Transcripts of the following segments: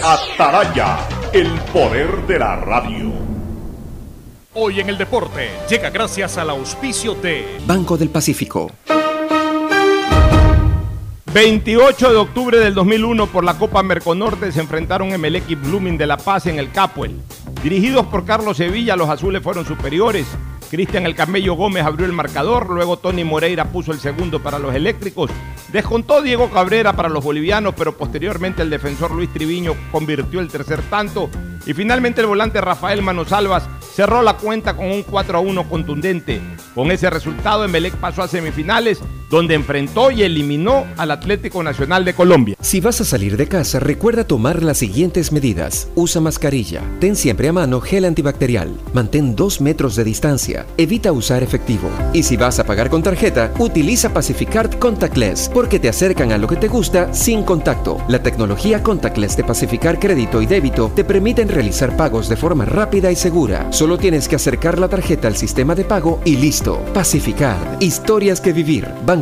Ataraya, el poder de la radio. Hoy en el deporte llega gracias al auspicio de Banco del Pacífico. 28 de octubre del 2001 por la Copa Merconorte se enfrentaron Emelec y Blooming de La Paz en el Capuel. Dirigidos por Carlos Sevilla, los azules fueron superiores. Cristian El Camello Gómez abrió el marcador, luego Tony Moreira puso el segundo para los eléctricos. Descontó Diego Cabrera para los bolivianos, pero posteriormente el defensor Luis Triviño convirtió el tercer tanto. Y finalmente el volante Rafael Manosalvas cerró la cuenta con un 4 a 1 contundente. Con ese resultado, Emelec pasó a semifinales, donde enfrentó y eliminó al Atlético Nacional de Colombia. Si vas a salir de casa, recuerda tomar las siguientes medidas. Usa mascarilla, ten siempre a mano gel antibacterial, mantén dos metros de distancia, evita usar efectivo. Y si vas a pagar con tarjeta, utiliza Pacificard Contactless, porque te acercan a lo que te gusta sin contacto. La tecnología Contactless de Pacificar Crédito y Débito te permiten realizar pagos de forma rápida y segura. Solo tienes que acercar la tarjeta al sistema de pago y listo. Pacificard. Historias que vivir. Banco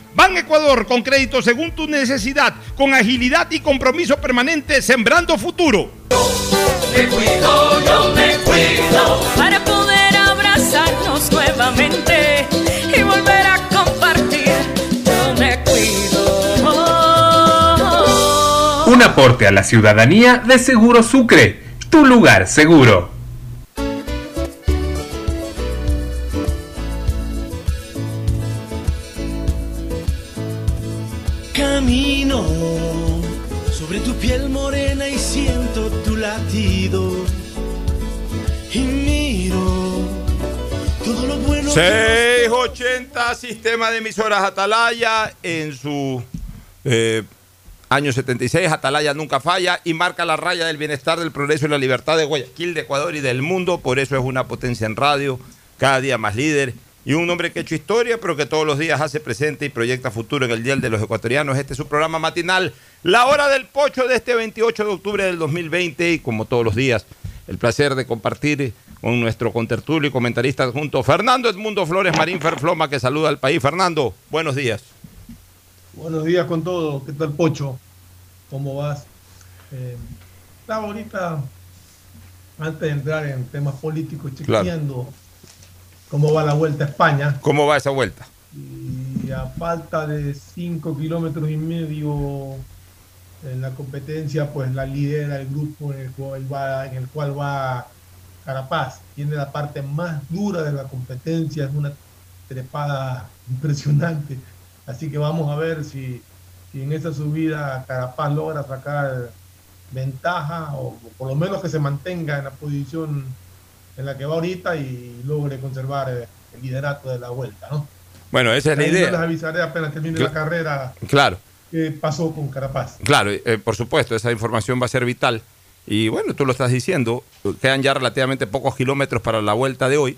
Ban Ecuador con crédito según tu necesidad, con agilidad y compromiso permanente, sembrando futuro. Me cuido, yo me cuido para poder abrazarnos nuevamente y volver a compartir. Yo me cuido. Un aporte a la ciudadanía de Seguro Sucre, tu lugar seguro. 680 Sistema de Emisoras Atalaya en su eh, año 76. Atalaya nunca falla y marca la raya del bienestar, del progreso y la libertad de Guayaquil, de Ecuador y del mundo. Por eso es una potencia en radio, cada día más líder. Y un hombre que ha hecho historia, pero que todos los días hace presente y proyecta futuro en el Día de los Ecuatorianos. Este es su programa matinal, La Hora del Pocho de este 28 de octubre del 2020. Y como todos los días, el placer de compartir con nuestro contertulio y comentarista junto Fernando Edmundo Flores Marín Ferfloma, que saluda al país. Fernando, buenos días. Buenos días con todo. ¿Qué tal, Pocho? ¿Cómo vas? Eh, estaba ahorita, antes de entrar en temas políticos, chequeando cómo va la vuelta a España. ¿Cómo va esa vuelta? Y a falta de 5 kilómetros y medio en la competencia, pues la lidera el grupo en el cual va, en el cual va Carapaz. Tiene la parte más dura de la competencia, es una trepada impresionante. Así que vamos a ver si, si en esa subida Carapaz logra sacar ventaja o por lo menos que se mantenga en la posición en la que va ahorita y logre conservar el liderato de la vuelta, ¿no? Bueno, esa es la idea. Yo les avisaré apenas termine la carrera. Claro. ¿Qué pasó con Carapaz? Claro, eh, por supuesto, esa información va a ser vital. Y bueno, tú lo estás diciendo, quedan ya relativamente pocos kilómetros para la vuelta de hoy.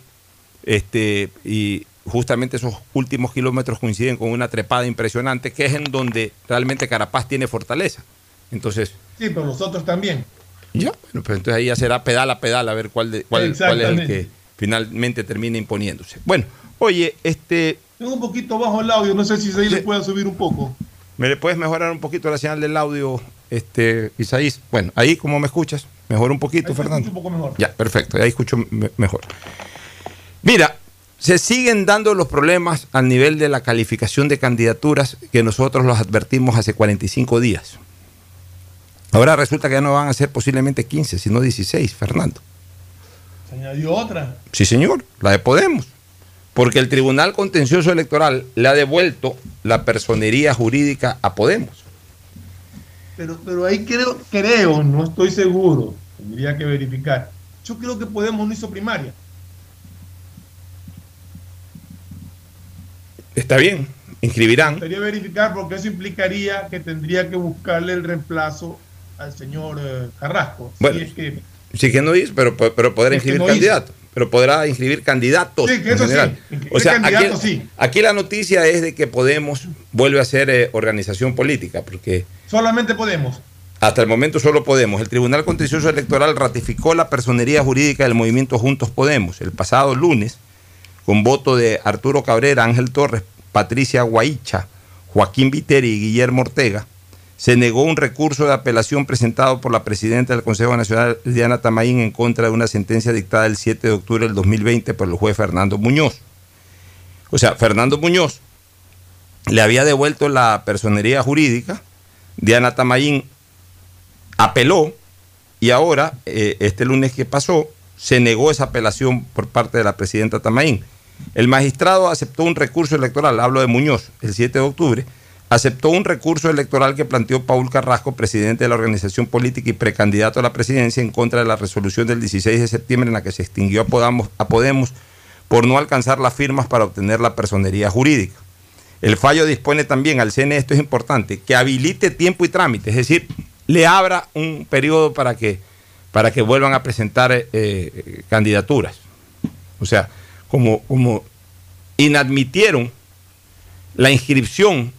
Este, y justamente esos últimos kilómetros coinciden con una trepada impresionante, que es en donde realmente Carapaz tiene fortaleza. Entonces. Sí, pero los otros también. Ya, bueno, pues entonces ahí ya será pedal a pedal a ver cuál, de, cuál, cuál es el que finalmente termina imponiéndose. Bueno, oye, este. Tengo un poquito bajo el audio, no sé si ahí le pueda subir un poco. ¿Me le puedes mejorar un poquito la señal del audio, este, Isaís? Bueno, ahí como me escuchas, mejor un poquito, Fernando. un poco mejor. Ya, perfecto, ahí escucho mejor. Mira, se siguen dando los problemas al nivel de la calificación de candidaturas que nosotros los advertimos hace 45 días. Ahora resulta que ya no van a ser posiblemente 15, sino 16, Fernando. ¿Se añadió otra? Sí, señor, la de Podemos. Porque el Tribunal Contencioso Electoral le ha devuelto la personería jurídica a Podemos. Pero, pero ahí creo, creo, no estoy seguro, tendría que verificar. Yo creo que Podemos no hizo primaria. Está bien, inscribirán. Quería verificar porque eso implicaría que tendría que buscarle el reemplazo al señor eh, Carrasco. Bueno, es que, sí que no hizo, pero, pero podrá inscribir no candidatos. Pero podrá inscribir candidatos. Sí, que eso sí. O sea, aquí, sí. aquí, la noticia es de que Podemos vuelve a ser eh, organización política, porque... Solamente Podemos. Hasta el momento solo Podemos. El Tribunal Contencioso Electoral ratificó la personería jurídica del movimiento Juntos Podemos el pasado lunes con voto de Arturo Cabrera, Ángel Torres, Patricia Guaicha, Joaquín Viteri y Guillermo Ortega, se negó un recurso de apelación presentado por la presidenta del Consejo Nacional, Diana Tamaín, en contra de una sentencia dictada el 7 de octubre del 2020 por el juez Fernando Muñoz. O sea, Fernando Muñoz le había devuelto la personería jurídica, Diana Tamaín apeló y ahora, eh, este lunes que pasó, se negó esa apelación por parte de la presidenta Tamaín. El magistrado aceptó un recurso electoral, hablo de Muñoz, el 7 de octubre, aceptó un recurso electoral que planteó Paul Carrasco, presidente de la organización política y precandidato a la presidencia, en contra de la resolución del 16 de septiembre en la que se extinguió a Podemos, por no alcanzar las firmas para obtener la personería jurídica. El fallo dispone también al CNE, esto es importante, que habilite tiempo y trámite, es decir, le abra un periodo para que, para que vuelvan a presentar eh, candidaturas. O sea, como, como inadmitieron la inscripción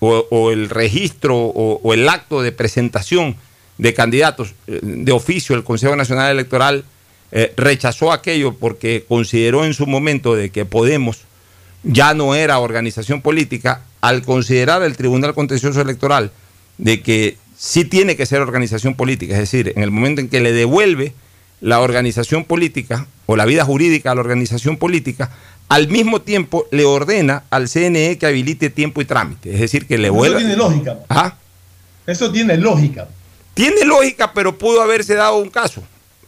o, el registro o, el acto de presentación de candidatos eh, de oficio, el Consejo Nacional Electoral eh, rechazó aquello porque consideró en su momento de que Podemos ya no era organización política, al considerar el Tribunal Contencioso Electoral de que sí tiene que ser organización política, es decir, en el momento en que le devuelve la organización política o la vida jurídica a la organización política, al mismo tiempo le ordena al CNE que habilite tiempo y trámite. Es decir, que le vuelva. Eso tiene lógica. ¿Ah? Eso tiene lógica. Tiene lógica, pero pudo haberse dado un caso.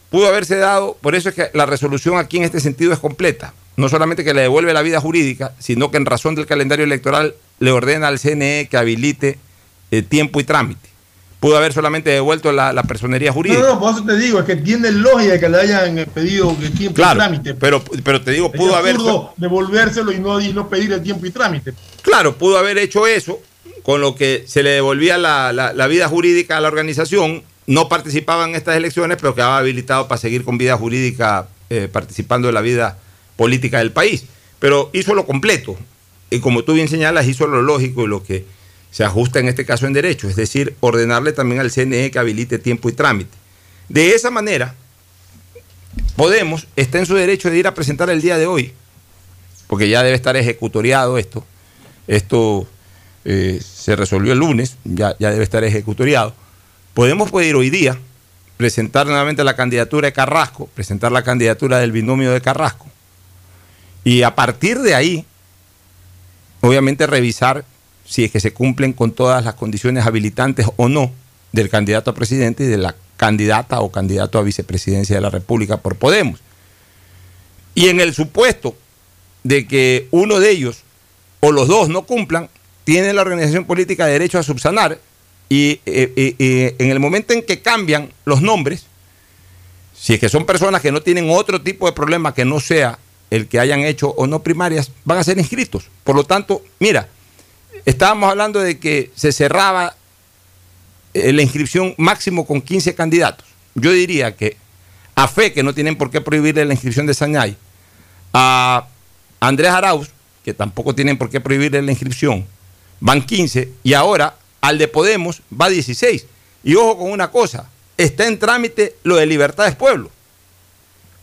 Pudo haberse dado, por eso es que la resolución aquí en este sentido es completa. No solamente que le devuelve la vida jurídica, sino que en razón del calendario electoral le ordena al CNE que habilite eh, tiempo y trámite pudo haber solamente devuelto la, personería jurídica. No, no, por eso te digo, es que tiene lógica que le hayan pedido el tiempo y trámite. Pero, pero te digo, pudo haber. devolvérselo y no, y no pedir el tiempo y trámite. Claro, pudo haber hecho eso, con lo que se le devolvía la, vida jurídica a la organización. No participaba en estas elecciones, pero quedaba habilitado para seguir con vida jurídica eh, participando de la vida política del país. Pero hizo lo completo. Y como tú bien señalas, hizo lo lógico y lo que se ajusta en este caso en derecho, es decir, ordenarle también al CNE que habilite tiempo y trámite. De esa manera, Podemos está en su derecho de ir a presentar el día de hoy, porque ya debe estar ejecutoriado esto. Esto eh, se resolvió el lunes, ya, ya debe estar ejecutoriado. Podemos puede ir hoy día, presentar nuevamente la candidatura de Carrasco, presentar la candidatura del binomio de Carrasco, y a partir de ahí, obviamente revisar si es que se cumplen con todas las condiciones habilitantes o no del candidato a presidente y de la candidata o candidato a vicepresidencia de la República por Podemos. Y en el supuesto de que uno de ellos o los dos no cumplan, tiene la organización política derecho a subsanar y eh, eh, eh, en el momento en que cambian los nombres, si es que son personas que no tienen otro tipo de problema que no sea el que hayan hecho o no primarias, van a ser inscritos. Por lo tanto, mira, estábamos hablando de que se cerraba eh, la inscripción máximo con 15 candidatos. Yo diría que a Fe, que no tienen por qué prohibirle la inscripción de Sañay, a Andrés Arauz, que tampoco tienen por qué prohibirle la inscripción, van 15, y ahora al de Podemos va 16. Y ojo con una cosa, está en trámite lo de Libertades Pueblo.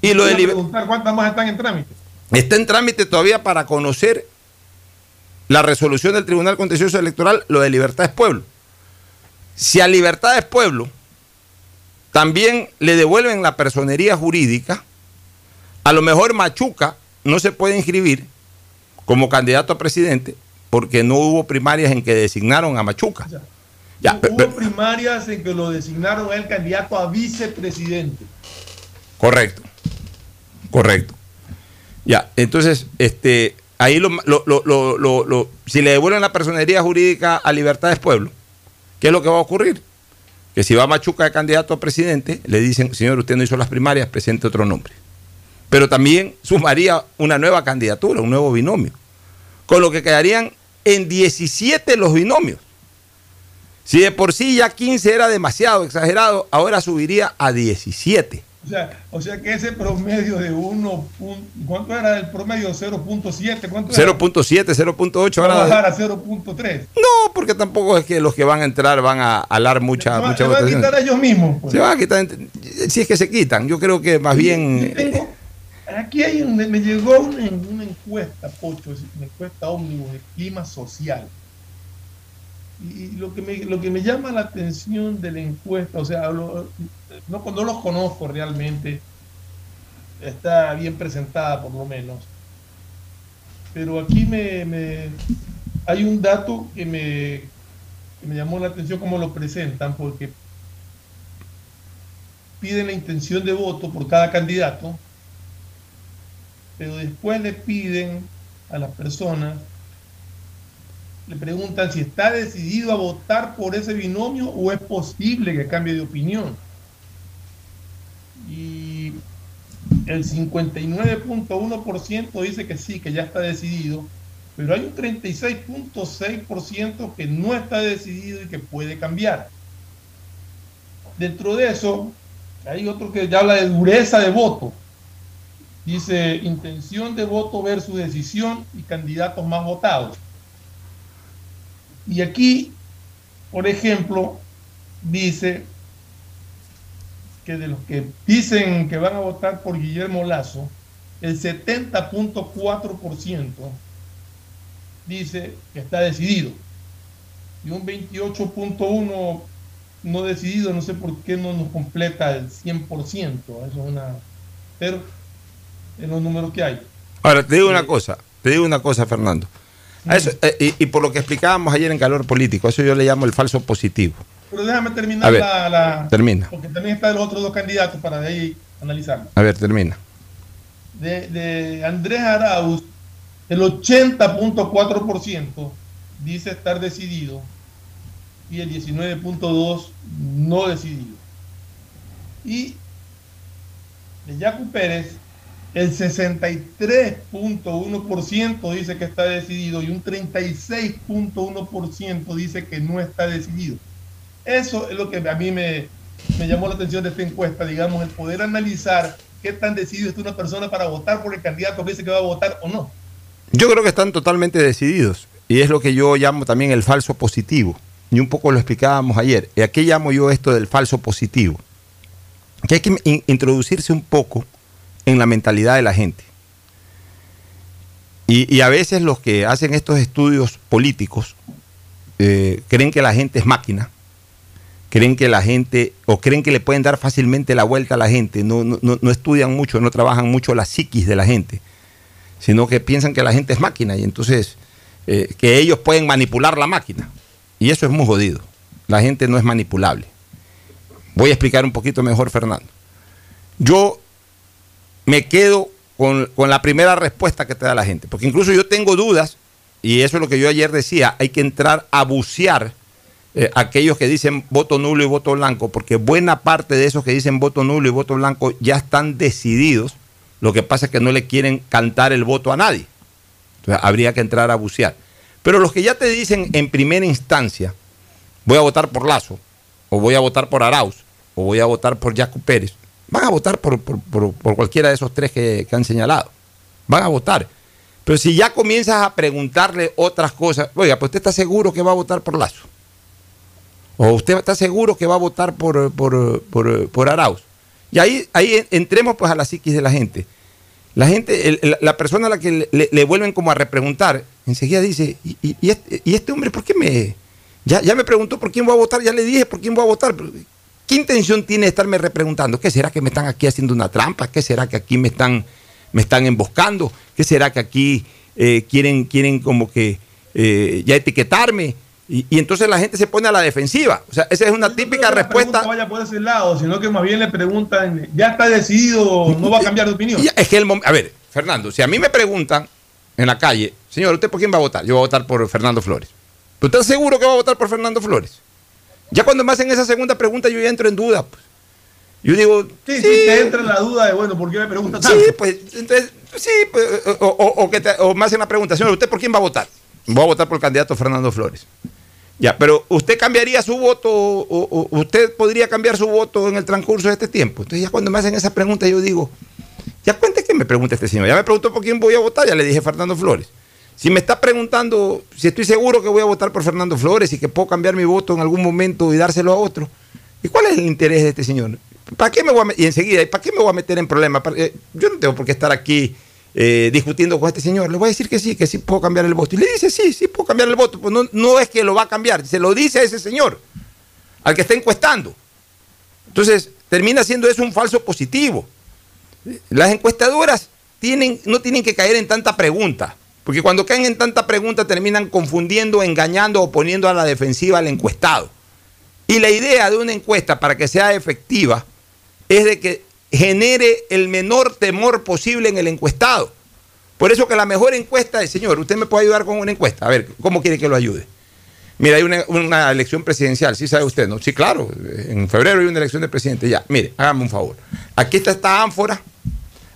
Y lo de preguntar cuántas más están en trámite. Está en trámite todavía para conocer la resolución del Tribunal Contencioso Electoral, lo de Libertades Pueblo. Si a Libertades Pueblo también le devuelven la personería jurídica, a lo mejor Machuca no se puede inscribir como candidato a presidente porque no hubo primarias en que designaron a Machuca. Ya, hubo primarias en que lo designaron el candidato a vicepresidente. Correcto, correcto. Ya, entonces, este, ahí lo, lo, si le devuelven la personería jurídica a Libertades Pueblo, ¿qué es lo que va a ocurrir? Que si va Machuca de candidato a presidente, le dicen, señor, usted no hizo las primarias, presente otro nombre. Pero también sumaría una nueva candidatura, un nuevo binomio. Con lo que quedarían en 17 los binomios. Si de por sí ya 15 era demasiado exagerado, ahora subiría a 17. O sea, o sea que ese promedio de 1. ¿Cuánto era el promedio? 0.7. 0.7, 0.8. Va a bajar a 0.3. No, porque tampoco es que los que van a entrar van a alar mucha, mucha se van a quitar ellos mismos. Pues. Se van a quitar. Si es que se quitan. Yo creo que más bien. aquí hay me llegó una, una encuesta, Pocho, una encuesta ómnibus de clima social y lo que, me, lo que me llama la atención de la encuesta, o sea, no, no los conozco realmente, está bien presentada por lo menos, pero aquí me, hay un dato que me, que me llamó la atención cómo lo presentan, porque piden la intención de voto por cada candidato, pero después le piden a las personas le preguntan si está decidido a votar por ese binomio o es posible que cambie de opinión. Y el 59.1% dice que sí, que ya está decidido, pero hay un 36.6% que no está decidido y que puede cambiar. Dentro de eso, hay otro que ya habla de dureza de voto. Dice intención de voto versus decisión y candidatos más votados. Y aquí, por ejemplo, dice que de los que dicen que van a votar por Guillermo Lazo, el 70.4% dice que está decidido. Y un 28.1% no decidido, no sé por qué no nos completa el 100%. Eso es una... Pero en los números que hay. Ahora, te digo una eh, cosa, te digo una cosa, Fernando. Eh, y, por lo que explicábamos ayer en calor político, eso yo le llamo el falso positivo. Pero déjame terminar la, Termina. Porque también están los otros dos candidatos para de ahí analizarlo. A ver, termina. De, Andrés Arauz, el 80.4% dice estar decidido y el 19.2% no decidido. Y de Yacu Pérez, el 63.1% dice que está decidido y un 36.1% dice que no está decidido. Eso es lo que a mí me, llamó la atención de esta encuesta, digamos, el poder analizar qué tan decidido está una persona para votar por el candidato que dice que va a votar o no. Yo creo que están totalmente decididos y es lo que yo llamo también el falso positivo. Y un poco lo explicábamos ayer. ¿Y a qué llamo yo esto del falso positivo? Que hay que introducirse un poco en la mentalidad de la gente. Y, a veces los que hacen estos estudios políticos eh, creen que la gente es máquina, creen que la gente, o creen que le pueden dar fácilmente la vuelta a la gente, no, no, estudian mucho, no trabajan mucho la psiquis de la gente, sino que piensan que la gente es máquina y entonces eh, que ellos pueden manipular la máquina. Y eso es muy jodido. La gente no es manipulable. Voy a explicar un poquito mejor, Fernando. Yo me quedo con, la primera respuesta que te da la gente. Porque incluso yo tengo dudas, y eso es lo que yo ayer decía, hay que entrar a bucear eh, aquellos que dicen voto nulo y voto blanco, porque buena parte de esos que dicen voto nulo y voto blanco ya están decididos Lo que pasa es que no le quieren cantar el voto a nadie. Entonces habría que entrar a bucear. Pero los que ya te dicen en primera instancia, voy a votar por Lazo, o voy a votar por Arauz, o voy a votar por Jaco Pérez, van a votar por, cualquiera de esos tres que, que han señalado. Van a votar. Pero si ya comienzas a preguntarle otras cosas, oiga, pues usted está seguro que va a votar por Lazo. O usted está seguro que va a votar por, por, por, Arauz. Y ahí, ahí entremos pues a la psiquis de la gente. La gente, la persona a la que le, vuelven como a repreguntar, enseguida dice, ¿y, este, y este, hombre por qué me... Ya, ya me preguntó por quién voy a votar, ya le dije por quién voy a votar. ¿Qué intención tiene de estarme repreguntando? ¿Qué será que me están aquí haciendo una trampa? ¿Qué será que aquí me están me están emboscando? ¿Qué será que aquí eh, quieren, quieren como que eh, ya etiquetarme? Y, entonces la gente se pone a la defensiva. O sea, esa es una típica respuesta. No vaya por ese lado, sino que más bien le preguntan, ¿ya está decidido no va a cambiar de opinión? es que el A ver, Fernando, si a mí me preguntan en la calle, señor, ¿usted por quién va a votar? Yo voy a votar por Fernando Flores. ¿Usted está seguro que va a votar por Fernando Flores? Ya cuando me hacen esa segunda pregunta, yo ya entro en duda. Pues. Yo digo. Sí, sí, te entra en la duda de, bueno, ¿por qué me preguntas tanto? Sí, pues, entonces, sí, pues, o, o, que o me hacen la pregunta, señor, ¿usted por quién va a votar? Voy a votar por el candidato Fernando Flores. Ya, pero ¿usted cambiaría su voto o, usted podría cambiar su voto en el transcurso de este tiempo? Entonces, ya cuando me hacen esa pregunta, yo digo, ya cuente que me pregunta este señor. Ya me preguntó por quién voy a votar, ya le dije Fernando Flores. Si me está preguntando si estoy seguro que voy a votar por Fernando Flores y que puedo cambiar mi voto en algún momento y dárselo a otro, ¿y cuál es el interés de este señor? ¿Para qué me voy a y enseguida, ¿para qué me voy a meter en problemas? Eh, yo no tengo por qué estar aquí eh, discutiendo con este señor. Le voy a decir que sí, que sí puedo cambiar el voto. Y le dice, sí, sí puedo cambiar el voto. Pues no, no es que lo va a cambiar, se lo dice a ese señor, al que está encuestando. Entonces, termina siendo eso un falso positivo. Las encuestadoras tienen, no tienen que caer en tanta pregunta, porque cuando caen en tanta pregunta terminan confundiendo, engañando o poniendo a la defensiva al encuestado. Y la idea de una encuesta para que sea efectiva es de que genere el menor temor posible en el encuestado. Por eso que la mejor encuesta es, señor, usted me puede ayudar con una encuesta. A ver, ¿cómo quiere que lo ayude? Mira, hay una, elección presidencial, ¿sí sabe usted? no Sí, claro, en febrero hay una elección de presidente. Ya, mire, hágame un favor. Aquí está esta ánfora,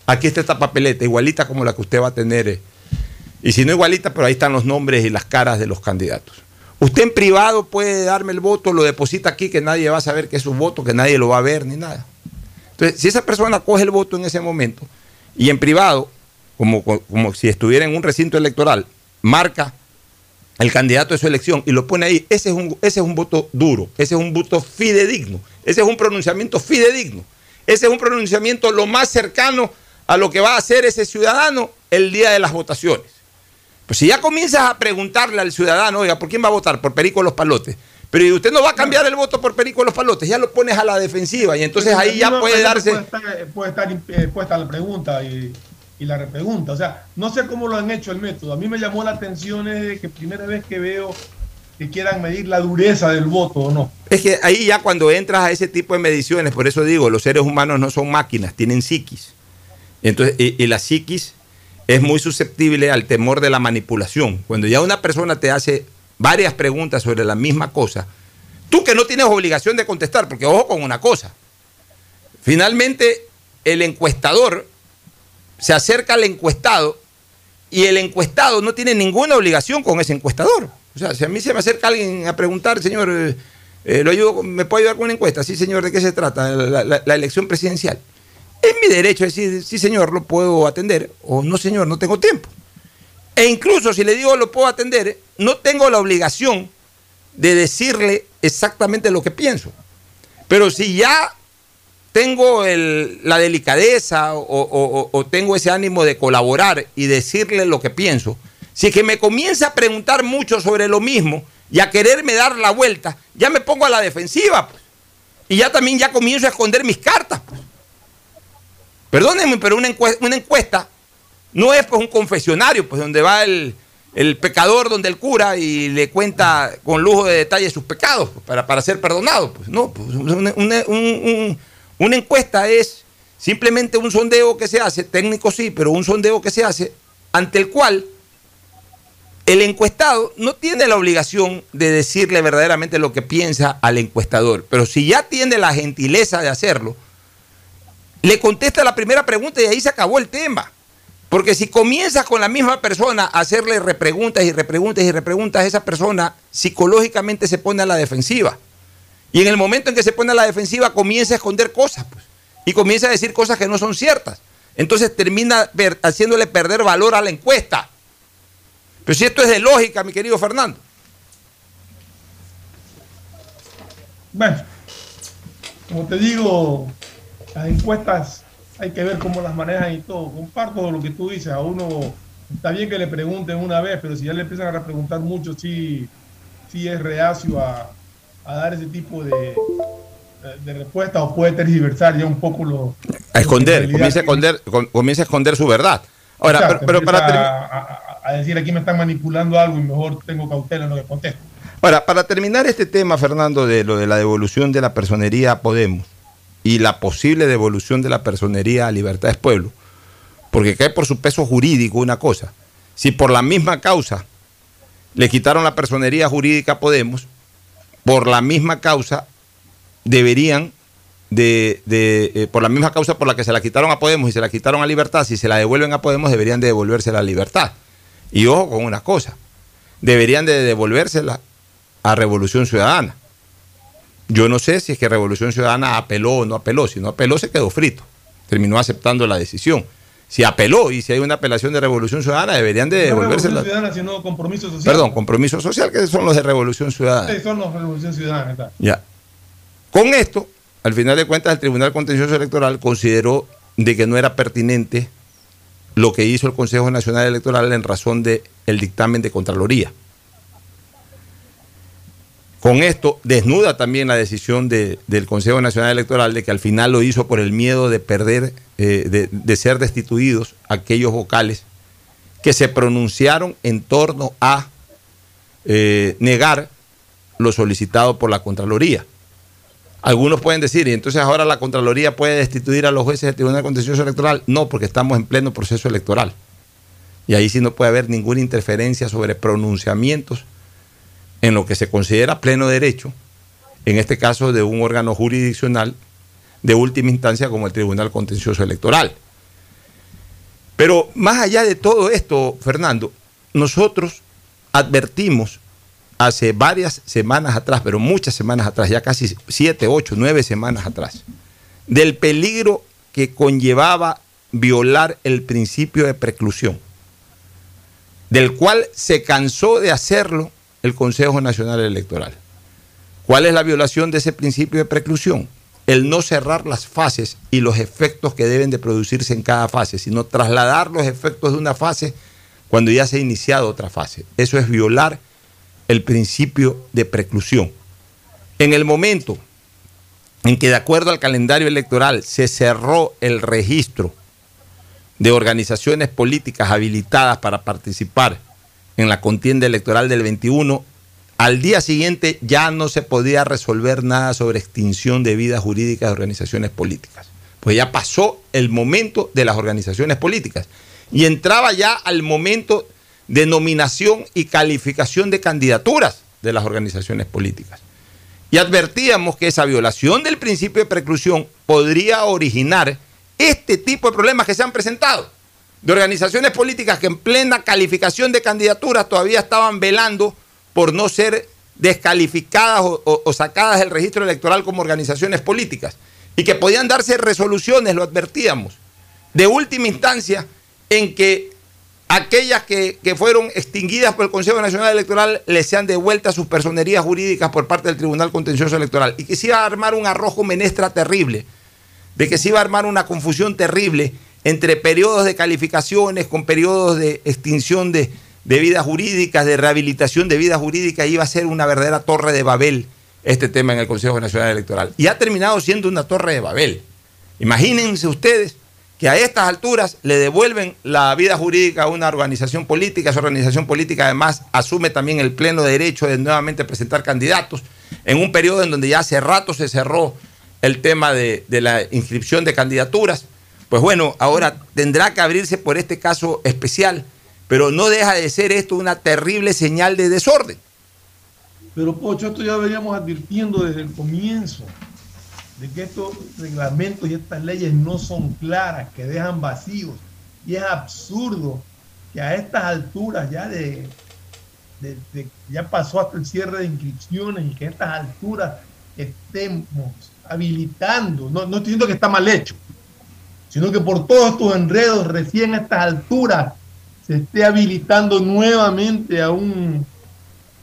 aquí está esta papeleta, igualita como la que usted va a tener. Eh, y si no igualita, pero ahí están los nombres y las caras de los candidatos. Usted en privado puede darme el voto, lo deposita aquí, que nadie va a saber que es su voto, que nadie lo va a ver ni nada. Entonces, si esa persona coge el voto en ese momento y en privado, como, como si estuviera en un recinto electoral, marca el candidato de su elección y lo pone ahí, ese es un, ese es un voto duro, ese es un voto fidedigno, ese es un pronunciamiento fidedigno, ese es un pronunciamiento lo más cercano a lo que va a hacer ese ciudadano el día de las votaciones. Pues si ya comienzas a preguntarle al ciudadano, oiga, ¿por quién va a votar? Por Perico Los Palotes. Pero usted no va a cambiar el voto por Perico Los Palotes, ya lo pones a la defensiva y entonces ahí ya puede darse... Puede estar, eh, puesta la pregunta y, la repregunta. O sea, no sé cómo lo han hecho el método. A mí me llamó la atención es que primera vez que veo que quieran medir la dureza del voto o no. Es que ahí ya cuando entras a ese tipo de mediciones, por eso digo, los seres humanos no son máquinas, tienen psiquis. Entonces, y la psiquis es muy susceptible al temor de la manipulación. Cuando ya una persona te hace varias preguntas sobre la misma cosa, tú que no tienes obligación de contestar, porque ojo con una cosa, finalmente el encuestador se acerca al encuestado y el encuestado no tiene ninguna obligación con ese encuestador. O sea, si a mí se me acerca alguien a preguntar, señor, eh, eh, ¿lo ayudo, ¿me puede ayudar con una encuesta? Sí, señor, ¿de qué se trata? la elección presidencial. Es mi derecho decir, sí señor, lo puedo atender, o no señor, no tengo tiempo. E incluso si le digo lo puedo atender, no tengo la obligación de decirle exactamente lo que pienso. Pero si ya tengo la delicadeza o, tengo ese ánimo de colaborar y decirle lo que pienso, si es que me comienza a preguntar mucho sobre lo mismo y a quererme dar la vuelta, ya me pongo a la defensiva. Pues. Y ya también ya comienzo a esconder mis cartas. Pues. Perdónenme, pero una encuesta, no es pues un confesionario, pues donde va el, pecador, donde el cura y le cuenta con lujo de detalle sus pecados para, para, ser perdonado. Pues no, pues, una, encuesta es simplemente un sondeo que se hace, técnico sí, pero un sondeo que se hace ante el cual el encuestado no tiene la obligación de decirle verdaderamente lo que piensa al encuestador, pero si ya tiene la gentileza de hacerlo, le contesta la primera pregunta y ahí se acabó el tema. Porque si comienzas con la misma persona a hacerle repreguntas y repreguntas y repreguntas, esa persona psicológicamente se pone a la defensiva. Y en el momento en que se pone a la defensiva comienza a esconder cosas, pues, y comienza a decir cosas que no son ciertas. Entonces termina haciéndole perder valor a la encuesta. Pero si esto es de lógica, mi querido Fernando. Bueno, como te digo, las encuestas hay que ver cómo las manejan y todo. Comparto lo que tú dices. A uno está bien que le pregunten una vez, pero si ya le empiezan a preguntar mucho, sí, sí es reacio a, dar ese tipo de, de respuesta o puede tergiversar ya un poco lo. A esconder, comienza a esconder, comienza a esconder su verdad. Ahora, pero, para a, decir aquí me están manipulando algo y mejor tengo cautela en lo que contesto. Ahora, para terminar este tema, Fernando, de lo de la devolución de la personería a Podemos, y la posible devolución de la personería a Libertades Pueblo, porque cae por su peso jurídico una cosa. Si por la misma causa le quitaron la personería jurídica a Podemos, por la misma causa deberían de, eh, por la misma causa por la que se la quitaron a Podemos y se la quitaron a Libertad, si se la devuelven a Podemos deberían de devolverse la libertad. Y ojo con una cosa, deberían de devolvérsela a Revolución Ciudadana. Yo no sé si es que Revolución Ciudadana apeló o no apeló. Si no apeló, se quedó frito. Terminó aceptando la decisión. Si apeló y si hay una apelación de Revolución Ciudadana, deberían de devolverse. No Revolución Ciudadana, sino Compromiso Social. Perdón, Compromiso Social, que son los de Revolución Ciudadana. Sí, son los de Revolución Ciudadana. Ya. Con esto, al final de cuentas, el Tribunal Contencioso Electoral consideró de que no era pertinente lo que hizo el Consejo Nacional Electoral en razón del el dictamen de Contraloría. Con esto desnuda también la decisión del Consejo Nacional Electoral de que al final lo hizo por el miedo de perder, eh, de, ser destituidos aquellos vocales que se pronunciaron en torno a eh, negar lo solicitado por la Contraloría. Algunos pueden decir, y entonces ahora la Contraloría puede destituir a los jueces del Tribunal Contencioso Electoral. No, porque estamos en pleno proceso electoral. Y ahí sí no puede haber ninguna interferencia sobre pronunciamientos en lo que se considera pleno derecho, en este caso de un órgano jurisdiccional de última instancia como el Tribunal Contencioso Electoral. Pero más allá de todo esto, Fernando, nosotros advertimos hace varias semanas atrás, pero muchas semanas atrás, ya casi siete, ocho, nueve semanas atrás, del peligro que conllevaba violar el principio de preclusión, del cual se cansó de hacerlo el Consejo Nacional Electoral. ¿Cuál es la violación de ese principio de preclusión? El no cerrar las fases y los efectos que deben de producirse en cada fase, sino trasladar los efectos de una fase cuando ya se ha iniciado otra fase. Eso es violar el principio de preclusión. En el momento en que de acuerdo al calendario electoral se cerró el registro de organizaciones políticas habilitadas para participar en la contienda electoral del 21, al día siguiente ya no se podía resolver nada sobre extinción de vida jurídica de organizaciones políticas. Pues ya pasó el momento de las organizaciones políticas y entraba ya al momento de nominación y calificación de candidaturas de las organizaciones políticas. Y advertíamos que esa violación del principio de preclusión podría originar este tipo de problemas que se han presentado de organizaciones políticas que en plena calificación de candidaturas todavía estaban velando por no ser descalificadas o, sacadas del registro electoral como organizaciones políticas y que podían darse resoluciones, lo advertíamos, de última instancia en que aquellas que, que, fueron extinguidas por el Consejo Nacional Electoral les sean devueltas sus personerías jurídicas por parte del Tribunal Contencioso Electoral y que se iba a armar un arrojo menestra terrible, de que se iba a armar una confusión terrible entre periodos de calificaciones con periodos de extinción de, vidas jurídicas, de rehabilitación de vidas jurídicas, iba a ser una verdadera torre de Babel este tema en el Consejo Nacional Electoral. Y ha terminado siendo una torre de Babel. Imagínense ustedes que a estas alturas le devuelven la vida jurídica a una organización política, esa organización política además asume también el pleno derecho de nuevamente presentar candidatos en un periodo en donde ya hace rato se cerró el tema de la inscripción de candidaturas pues bueno, ahora tendrá que abrirse por este caso especial, pero no deja de ser esto una terrible señal de desorden. Pero Pocho, esto ya veníamos advirtiendo desde el comienzo. de que estos reglamentos y estas leyes no son claras, que dejan vacíos. Y es absurdo que a estas alturas ya de, ya pasó hasta el cierre de inscripciones y que a estas alturas estemos habilitando, no, no estoy diciendo que está mal hecho, sino que por todos estos enredos recién a estas alturas se esté habilitando nuevamente a un,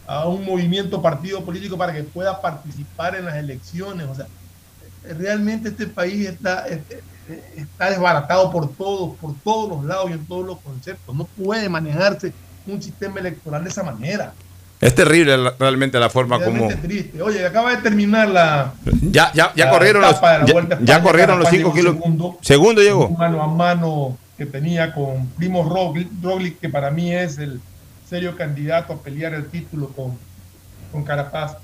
a un movimiento partido político para que pueda participar en las elecciones. O sea, realmente este país está, está desbaratado por todos, por todos los lados y en todos los conceptos. No puede manejarse un sistema electoral de esa manera. Es terrible realmente la forma como. triste. Oye, acaba de terminar la. Ya, ya, ya corrieron los. Ya, corrieron los 5 kilos. Segundo, segundo llegó. mano a mano que tenía con Primo Roglic, que para mí es el serio candidato a pelear el título con, con Carapaz.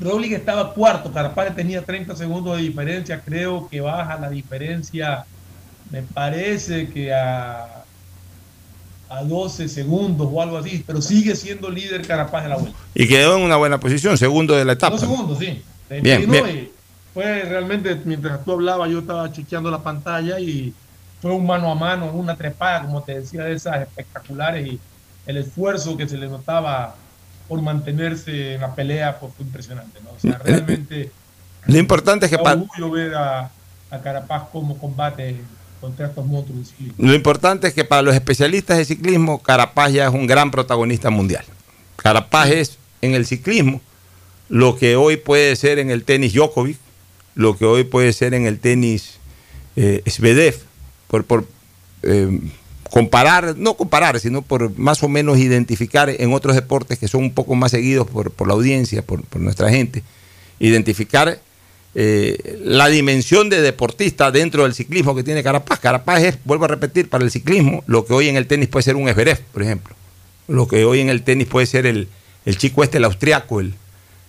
Roglic estaba cuarto, Carapaz tenía 30 segundos de diferencia, creo que baja la diferencia, me parece que a, a 12 segundos o algo así, pero sigue siendo líder Carapaz de la vuelta. Y quedó en una buena posición, segundo de la etapa. Dos segundos, sí. Bien, bien. fue realmente, mientras tú hablabas, yo estaba chequeando la pantalla y fue un mano a mano, una trepada, como te decía, de esas espectaculares y el esfuerzo que se le notaba por mantenerse en la pelea pues, fue impresionante, ¿no? O sea, realmente... Lo importante es que... Para... ver a, a Carapaz cómo combate Lo importante es que para los especialistas de ciclismo, Carapaz ya es un gran protagonista mundial. Carapaz es en el ciclismo lo que hoy puede ser en el tenis Djokovic, lo que hoy puede ser en el tenis eh, Svedev, por, por eh, comparar, no comparar, sino por más o menos identificar en otros deportes que son un poco más seguidos por, la audiencia, por, nuestra gente, identificar eh, la dimensión de deportista dentro del ciclismo que tiene Carapaz. Carapaz es, vuelvo a repetir, para el ciclismo, lo que hoy en el tenis puede ser un Esberef, por ejemplo. Lo que hoy en el tenis puede ser el, chico este, el austriaco, el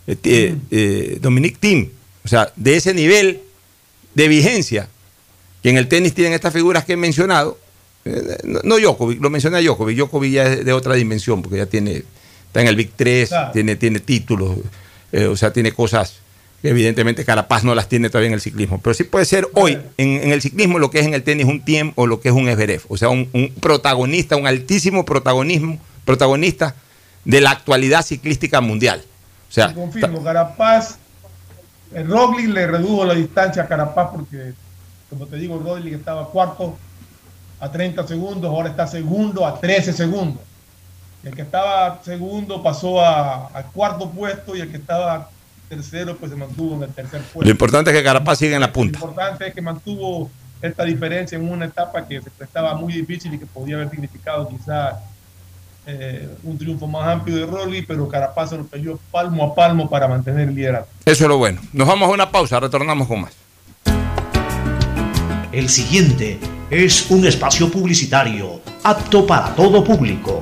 eh, eh, Dominic Thiem. O sea, de ese nivel de vigencia que en el tenis tienen estas figuras que he mencionado, eh, no, Djokovic, lo mencioné a Djokovic. Djokovic ya es de otra dimensión, porque ya tiene, está en el Big 3, tiene, tiene títulos, eh, o sea, tiene cosas evidentemente Carapaz no las tiene todavía en el ciclismo. Pero sí puede ser hoy en, el ciclismo lo que es en el tenis un tiempo o lo que es un Everef. O sea, un, protagonista, un altísimo protagonismo, protagonista de la actualidad ciclística mundial. O sea, confirmo, Carapaz, el Roglic le redujo la distancia a Carapaz porque, como te digo, Roglic estaba cuarto a 30 segundos, ahora está segundo a 13 segundos. el que estaba segundo pasó a, cuarto puesto y el que estaba tercero pues se mantuvo en el tercer puesto. Lo importante es que Carapaz siga en la punta. Lo importante es que mantuvo esta diferencia en una etapa que se prestaba muy difícil y que podía haber significado quizá eh, un triunfo más amplio de Rolly, pero Carapaz se lo peleó palmo a palmo para mantener el liderazgo. Eso es lo bueno. Nos vamos a una pausa, retornamos con más. El siguiente es un espacio publicitario apto para todo público.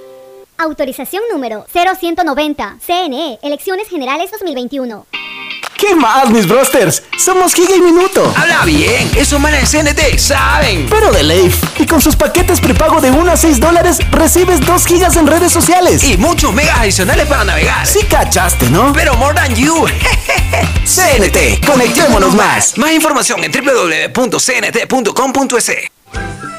Autorización número 0190. CNE, Elecciones Generales 2021. ¿Qué más, mis brosters? Somos Giga y Minuto. Habla bien, eso manes de CNT saben. Pero de Leif. Y con sus paquetes prepago de 1 a 6 dólares, recibes 2 gigas en redes sociales. Y muchos megas adicionales para navegar. Sí cachaste, ¿no? Pero more than you. CNT, conectémonos más. Más información en www.cnt.com.es.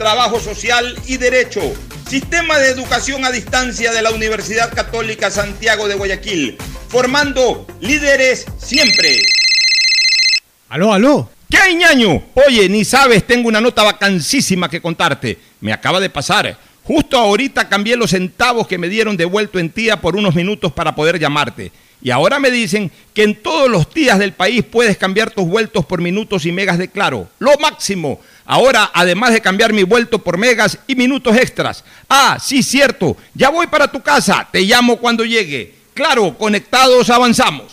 trabajo social y derecho. Sistema de educación a distancia de la Universidad Católica Santiago de Guayaquil, formando líderes siempre. Aló, aló. ¿Qué hay, ñaño? Oye, ni sabes, tengo una nota vacancísima que contarte. Me acaba de pasar. Justo ahorita cambié los centavos que me dieron devuelto en tía por unos minutos para poder llamarte. Y ahora me dicen que en todos los días del país puedes cambiar tus vueltos por minutos y megas de claro. Lo máximo. Ahora, además de cambiar mi vuelto por megas y minutos extras. Ah, sí, cierto. Ya voy para tu casa. Te llamo cuando llegue. Claro, conectados avanzamos.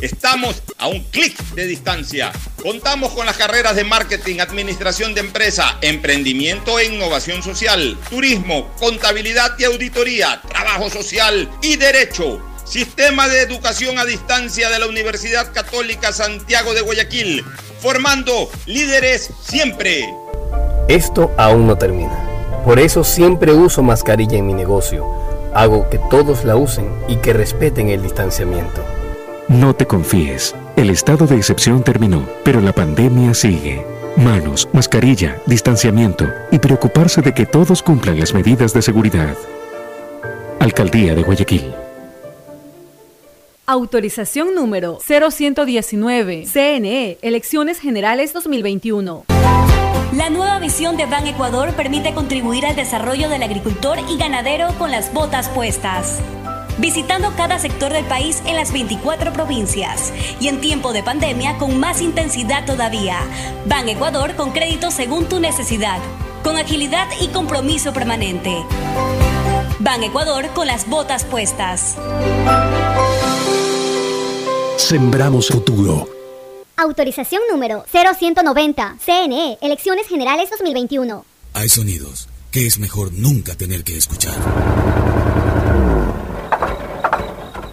Estamos a un clic de distancia. Contamos con las carreras de marketing, administración de empresa, emprendimiento e innovación social, turismo, contabilidad y auditoría, trabajo social y derecho. Sistema de Educación a Distancia de la Universidad Católica Santiago de Guayaquil, formando líderes siempre. Esto aún no termina. Por eso siempre uso mascarilla en mi negocio. Hago que todos la usen y que respeten el distanciamiento. No te confíes. El estado de excepción terminó, pero la pandemia sigue. Manos, mascarilla, distanciamiento y preocuparse de que todos cumplan las medidas de seguridad. Alcaldía de Guayaquil. Autorización número 0119. CNE, Elecciones Generales 2021. La nueva visión de Ban Ecuador permite contribuir al desarrollo del agricultor y ganadero con las botas puestas. Visitando cada sector del país en las 24 provincias y en tiempo de pandemia con más intensidad todavía. Ban Ecuador con crédito según tu necesidad, con agilidad y compromiso permanente. Ban Ecuador con las botas puestas. Sembramos futuro. Autorización número 0190. CNE, Elecciones Generales 2021. Hay sonidos que es mejor nunca tener que escuchar.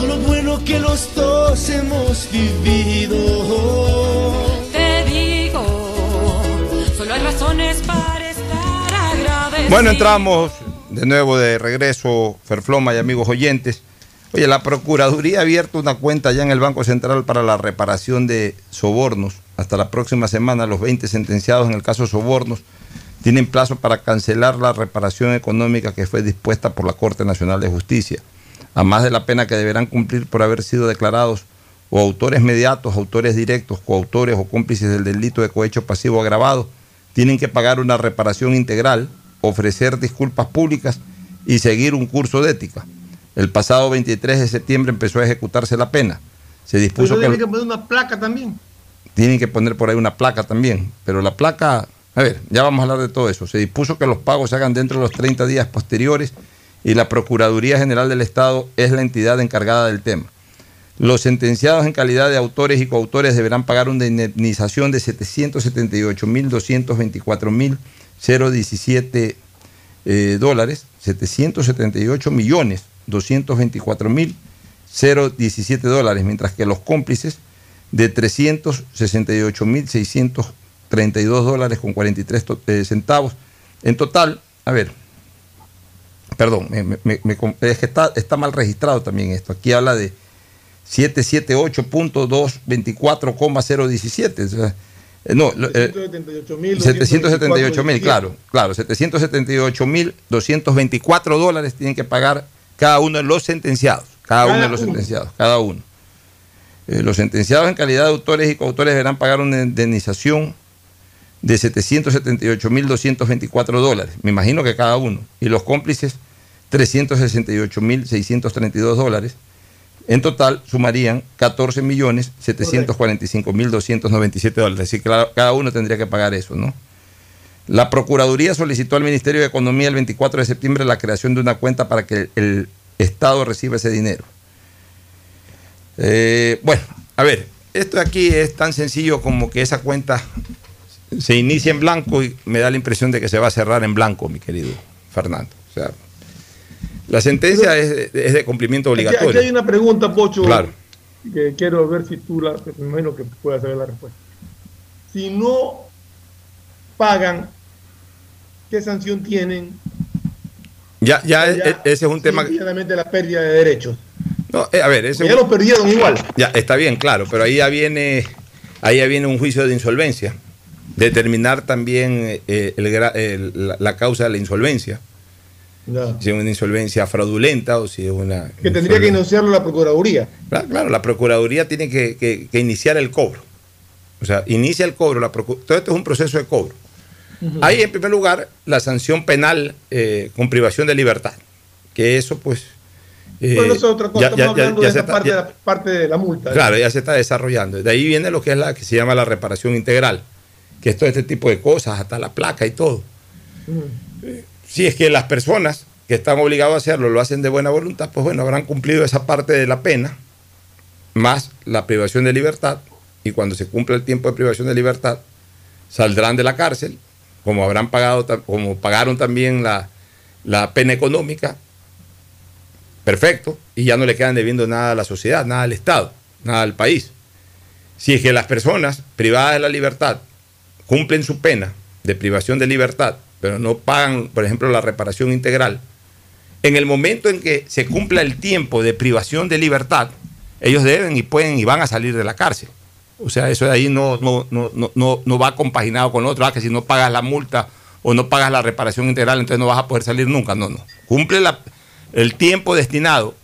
todo lo bueno que los dos hemos vivido. Te digo, solo hay razones para estar agradecido. Bueno, entramos de nuevo de regreso, Ferfloma y amigos oyentes. Oye, la Procuraduría ha abierto una cuenta ya en el Banco Central para la reparación de sobornos. Hasta la próxima semana, los 20 sentenciados en el caso de sobornos tienen plazo para cancelar la reparación económica que fue dispuesta por la Corte Nacional de Justicia, a más de la pena que deberán cumplir por haber sido declarados o autores mediatos, autores directos, coautores o cómplices del delito de cohecho pasivo agravado, tienen que pagar una reparación integral, ofrecer disculpas públicas y seguir un curso de ética. El pasado 23 de septiembre empezó a ejecutarse la pena. Se dispuso Pero que... tiene que poner una placa también. tienen que poner por ahí una placa también, pero la placa, a ver, ya vamos a hablar de todo eso. Se dispuso que los pagos se hagan dentro de los 30 días posteriores y la Procuraduría General del Estado es la entidad encargada del tema. Los sentenciados en calidad de autores y coautores deberán pagar una indemnización de 778.224.017 eh, dólares, 778 millones 224 mil 017 dólares, mientras que los cómplices de 368 mil 632 dólares con 43 eh, centavos. En total, a ver, perdón, es que está, está mal registrado también esto. Aquí habla de 778.224,017. O sea, eh, no, 778 mil, claro, claro, 778 mil 224 dólares tienen que pagar cada uno de los sentenciados, cada, uno de los sentenciados, cada uno. Eh, los sentenciados en calidad de autores y coautores deberán pagar una indemnización de 778 mil 224 dólares, me imagino que cada uno, y los cómplices 368 mil 632 dólares en total sumarían 14 millones 745 mil 297 dólares. Así que cada uno tendría que pagar eso, ¿no? La Procuraduría solicitó al Ministerio de Economía el 24 de septiembre la creación de una cuenta para que el Estado reciba ese dinero. Eh, bueno, a ver, esto aquí es tan sencillo como que esa cuenta se inicia en blanco y me da la impresión de que se va a cerrar en blanco, mi querido Fernando. O sea, la sentencia es, de cumplimiento obligatorio. Aquí, hay una pregunta, Pocho, que quiero ver si tú la, me imagino que puedas saber la respuesta. Si no pagan, ¿qué sanción tienen? Ya, ya, ese es un tema. La pérdida de derechos. No, eh, a ver, ese ya lo perdieron igual. Ya, está bien, claro, pero ahí ya viene, ahí ya viene un juicio de insolvencia. Determinar también eh, la causa de la insolvencia. Si es una insolvencia fraudulenta o si es una... Que tendría que iniciarlo la Procuraduría. Claro, la Procuraduría tiene que, iniciar el cobro. O sea, inicia el cobro. La todo esto es un proceso de cobro. Hay, en primer lugar, la sanción penal eh, con privación de libertad. Que eso, pues... Eh, bueno, eso es otra cosa. Estamos hablando de esa parte, de la, parte de la multa. Claro, ya se está desarrollando. De ahí viene lo que es la que se llama la reparación integral. Que es todo este tipo de cosas, hasta la placa y todo si es que las personas que están obligados a hacerlo lo hacen de buena voluntad, pues bueno, habrán cumplido esa parte de la pena, más la privación de libertad, y cuando se cumpla el tiempo de privación de libertad, saldrán de la cárcel, como habrán pagado, como pagaron también la, la pena económica, perfecto, y ya no le quedan debiendo nada a la sociedad, nada al Estado, nada al país. Si es que las personas privadas de la libertad cumplen su pena de privación de libertad pero no pagan, por ejemplo, la reparación integral, en el momento en que se cumpla el tiempo de privación de libertad, ellos deben y pueden y van a salir de la cárcel. O sea, eso de ahí no, no, no, no, va compaginado con otro, ah, que si no pagas la multa o no pagas la reparación integral, entonces no vas a poder salir nunca. No, no. Cumple el tiempo destinado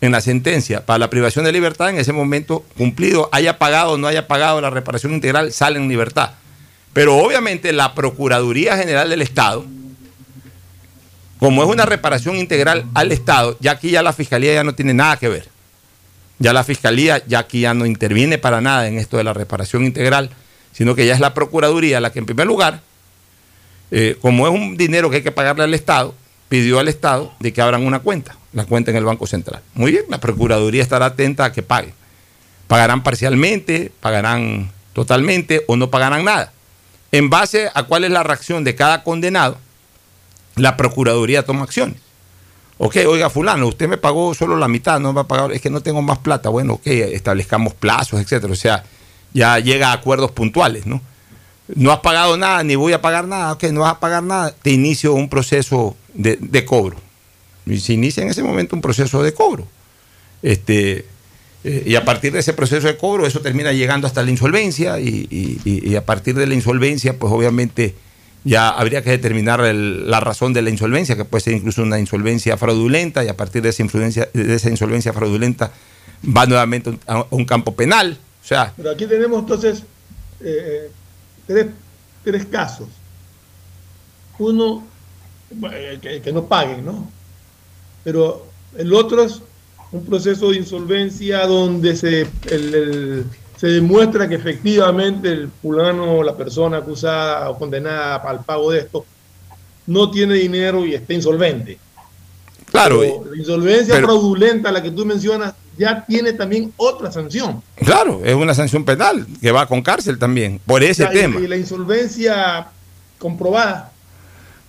en la sentencia para la privación de libertad, en ese momento cumplido, haya pagado o no haya pagado la reparación integral, sale en libertad. Pero obviamente la Procuraduría General del Estado, como es una reparación integral al Estado, ya aquí ya la Fiscalía ya no tiene nada que ver. Ya la Fiscalía ya aquí ya no interviene para nada en esto de la reparación integral, sino que ya es la Procuraduría la que en primer lugar, eh, como es un dinero que hay que pagarle al Estado, pidió al Estado de que abran una cuenta, la cuenta en el Banco Central. Muy bien, la Procuraduría estará atenta a que pague. Pagarán parcialmente, pagarán totalmente o no pagarán nada. En base a cuál es la reacción de cada condenado, la Procuraduría toma acciones. Ok, oiga, fulano, usted me pagó solo la mitad, no me ha pagado, es que no tengo más plata. Bueno, ok, establezcamos plazos, etcétera. O sea, ya llega a acuerdos puntuales, ¿no? No has pagado nada, ni voy a pagar nada, ok, no vas a pagar nada, te inicio un proceso de, de cobro. Y se inicia en ese momento un proceso de cobro. Este, eh, y a partir de ese proceso de cobro, eso termina llegando hasta la insolvencia y, a partir de la insolvencia, pues obviamente ya habría que determinar la razón de la insolvencia, que puede ser incluso una insolvencia fraudulenta y a partir de esa, de esa insolvencia fraudulenta va nuevamente a un campo penal. O sea, Pero aquí tenemos entonces eh, tres, tres, casos. Uno, que, que no paguen, ¿no? Pero el otro es un proceso de insolvencia donde se, se demuestra que efectivamente el fulano, la persona acusada o condenada al pago de esto, no tiene dinero y está insolvente. Claro. la insolvencia fraudulenta, la que tú mencionas, ya tiene también otra sanción. Claro, es una sanción penal que va con cárcel también, por ese tema. Y la insolvencia comprobada.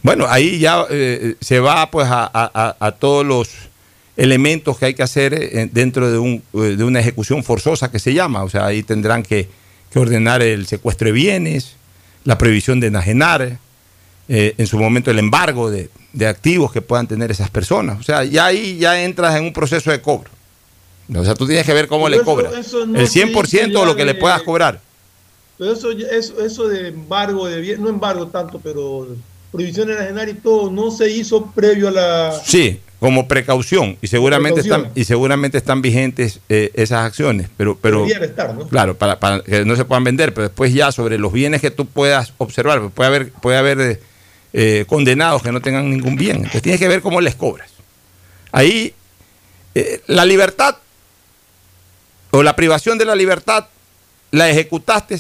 Bueno, ahí ya eh, se va pues a, todos los elementos que hay que hacer eh, dentro de, un, eh, de, una ejecución forzosa que se llama. O sea, ahí tendrán que, ordenar el secuestro de bienes, la prohibición de enajenar, en su momento el embargo de, de activos que puedan tener esas personas. O sea, ya ahí ya entras en un proceso de cobro. O sea, tú tienes que ver cómo le cobras. el 100% o lo que le puedas cobrar. Pero eso, eso, eso de embargo, de no embargo tanto, pero prohibición de y todo, no se hizo previo a la... Sí, como precaución. Y seguramente, Están, y seguramente están vigentes eh, esas acciones. Pero, pero estar, ¿no? Claro, para, para, que no se puedan vender. Pero después ya sobre los bienes que tú puedas observar, pues puede haber, puede haber eh, condenados que no tengan ningún bien. Entonces tienes que ver cómo les cobras. Ahí, eh, la libertad o la privación de la libertad la ejecutaste